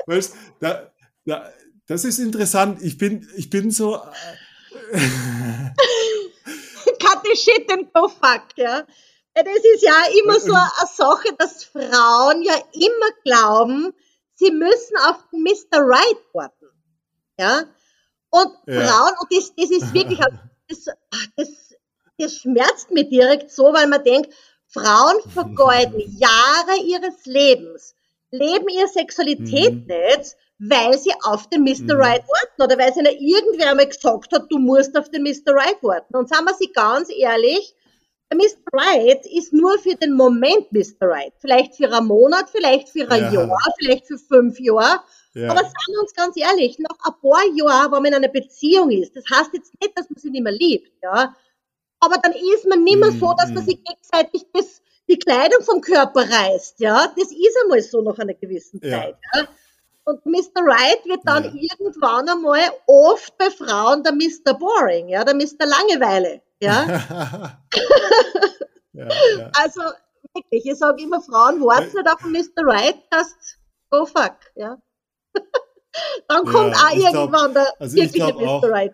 weißt, da, da, das ist interessant. Ich bin, ich bin so. Äh, Cut the shit and go fuck, ja. Das ist ja immer so eine Sache, dass Frauen ja immer glauben, sie müssen auf den Mr. Right warten. Ja. Und ja. Frauen, und das, das ist wirklich, das, das, das schmerzt mich direkt so, weil man denkt, Frauen vergeuden Jahre ihres Lebens, leben ihre Sexualität mhm. nicht, weil sie auf den Mr. Mhm. Right warten oder weil sie ihnen irgendwer mal gesagt hat, du musst auf den Mr. Right warten. Und sagen wir sie ganz ehrlich, der Mr. Right ist nur für den Moment Mr. Right. Vielleicht für einen Monat, vielleicht für ein ja. Jahr, vielleicht für fünf Jahre. Ja. Aber sagen wir uns ganz ehrlich, nach ein paar Jahren, wo man in einer Beziehung ist, das heißt jetzt nicht, dass man sie nicht mehr liebt, ja. Aber dann ist man nicht mehr so, dass man mhm. sich gegenseitig das, die Kleidung vom Körper reißt, ja. Das ist einmal so nach einer gewissen Zeit, ja. ja. Und Mr. Right wird dann ja. irgendwann einmal oft bei Frauen der Mr. Boring, ja, der Mr. Langeweile, ja. ja. Also wirklich, ich sage immer, Frauen warten nicht auf den Mr. Right, das go fuck, ja. Dann kommt auch irgendwann glaub, der also wirkliche Mr. Right.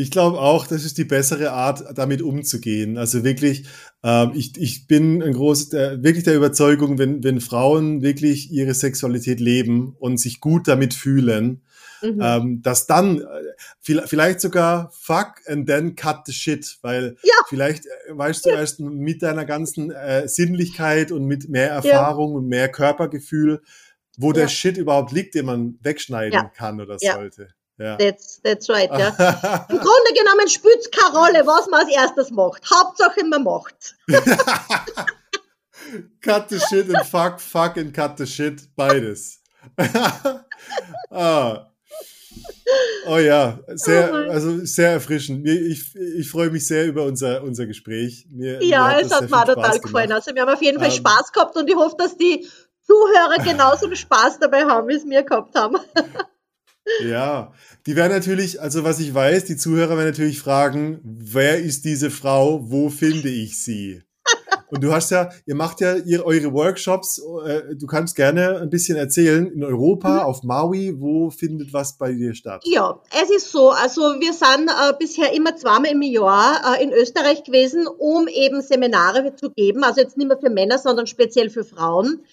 Ich glaube auch, das ist die bessere Art, damit umzugehen. Also wirklich, ähm, ich, ich bin ein großes, der, wirklich der Überzeugung, wenn, wenn Frauen wirklich ihre Sexualität leben und sich gut damit fühlen, mhm. ähm, dass dann äh, vielleicht sogar fuck and then cut the shit, weil ja. vielleicht äh, weißt du ja. erst mit deiner ganzen äh, Sinnlichkeit und mit mehr Erfahrung ja. und mehr Körpergefühl, wo der Shit überhaupt liegt, den man wegschneiden kann oder sollte. Ja. That's, that's right, ja. Im Grunde genommen spielt es keine Rolle, was man als erstes macht. Hauptsache, man macht. cut the shit and fuck, fuck and cut the shit. Beides. ah. Oh ja, sehr, oh also sehr erfrischend. Ich, ich freue mich sehr über unser, unser Gespräch. Mir, ja, mir es hat mir total gefallen. Also wir haben auf jeden Fall um, ähm, Spaß gehabt und ich hoffe, dass die Zuhörer genauso Spaß dabei haben, wie es mir gehabt haben. Ja, die werden natürlich, also was ich weiß, die Zuhörer werden natürlich fragen, wer ist diese Frau, wo finde ich sie? Und du hast ja, ihr macht ja ihr, eure Workshops, äh, du kannst gerne ein bisschen erzählen, in Europa, mhm. auf Maui, wo findet was bei dir statt? Ja, es ist so, also wir sind äh, bisher immer zweimal im Jahr äh, in Österreich gewesen, um eben Seminare zu geben, also jetzt nicht mehr für Männer, sondern speziell für Frauen.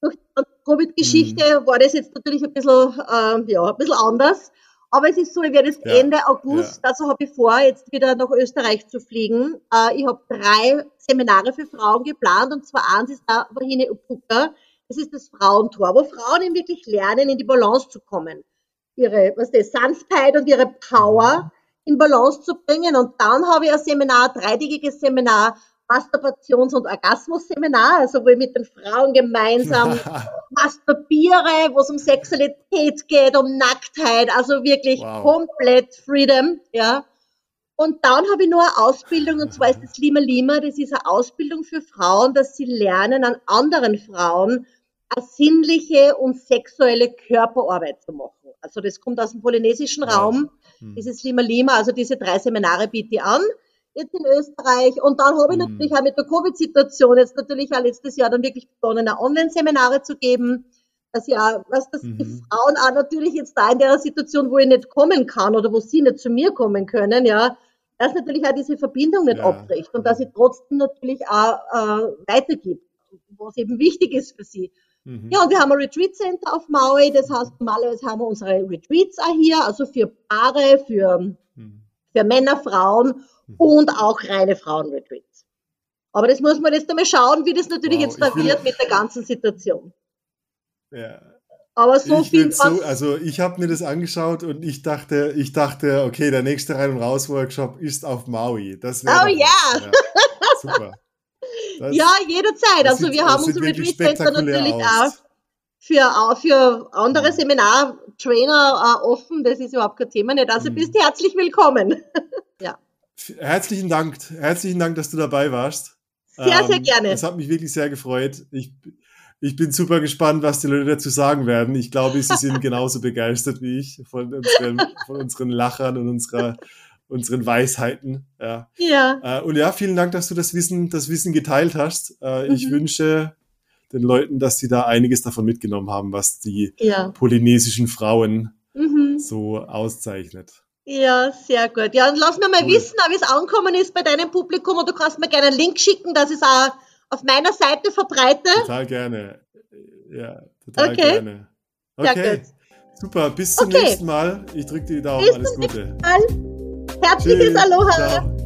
Durch die Covid-Geschichte mhm. war das jetzt natürlich ein bisschen, äh, ja, ein bisschen anders. Aber es ist so, ich werde jetzt ja, Ende August, ja. also habe ich vor, jetzt wieder nach Österreich zu fliegen. Äh, ich habe drei Seminare für Frauen geplant und zwar eins ist da Wahine Upuka. Das ist das Frauentor, wo Frauen eben wirklich lernen, in die Balance zu kommen. Ihre, was das, Sanftheit und ihre Power mhm. in Balance zu bringen. Und dann habe ich ein Seminar, ein dreitägiges Seminar Masturbations- und Orgasmus-Seminar, also wo ich mit den Frauen gemeinsam masturbiere, wo es um Sexualität geht, um Nacktheit, also wirklich wow. komplett Freedom, ja. Und dann habe ich noch eine Ausbildung, und zwar ist das Lima Lima, das ist eine Ausbildung für Frauen, dass sie lernen, an anderen Frauen eine sinnliche und sexuelle Körperarbeit zu machen. Also das kommt aus dem polynesischen Raum, hm. dieses Lima Lima, also diese drei Seminare biete ich an jetzt in Österreich. Und dann habe ich mhm. natürlich auch mit der Covid-Situation jetzt natürlich auch letztes Jahr dann wirklich begonnen, Online-Seminare zu geben. Das ja, was das mhm. die Frauen auch natürlich jetzt da in der Situation, wo ich nicht kommen kann oder wo sie nicht zu mir kommen können, ja, dass natürlich auch diese Verbindung nicht ja. abbricht und dass sie trotzdem natürlich auch äh, weitergibt, was eben wichtig ist für sie. Mhm. Ja, und wir haben ein Retreat Center auf Maui, das heißt, normalerweise haben wir unsere Retreats auch hier, also für Paare, für mhm für Männer, Frauen Mhm. Und auch reine Frauenretreats. Aber das muss man jetzt einmal schauen, wie das natürlich Wow, jetzt da wird mit der ganzen Situation. Ja. Aber so ich viel so, also ich habe mir das angeschaut und ich dachte, ich dachte, okay, der nächste Rein und Raus Workshop ist auf Maui. Das Oh was. ja. super. Das, ja, jederzeit. Also sieht- wir haben unser wirklich Retreat Center spektakulär natürlich aus. auch für, für andere Mhm. Seminar-Trainer äh, offen. Das ist überhaupt kein Thema nicht. Also Mhm. bist herzlich willkommen. Herzlichen Dank, herzlichen Dank, dass du dabei warst. Sehr, sehr Ähm, gerne. Es hat mich wirklich sehr gefreut. Ich, ich bin super gespannt, was die Leute dazu sagen werden. Ich glaube, sie sind genauso begeistert wie ich von unseren, von unseren Lachern und unserer, unseren Weisheiten. Ja. Ja, Äh, und ja, vielen Dank, dass du das Wissen, das Wissen geteilt hast. Äh, Ich Mhm. wünsche den Leuten, dass sie da einiges davon mitgenommen haben, was die ja. polynesischen Frauen Mhm. so auszeichnet. Ja, sehr gut. Ja, und lass mir mal Cool. wissen, wie es angekommen ist bei deinem Publikum und du kannst mir gerne einen Link schicken, dass ich es auch auf meiner Seite verbreite. Total gerne. Ja, total Okay. gerne. Sehr Okay, gut. super. Bis zum Okay. nächsten Mal. Ich drücke dir die Daumen. Bis Alles Gute. Herzliches Tschüss. Aloha. Ciao.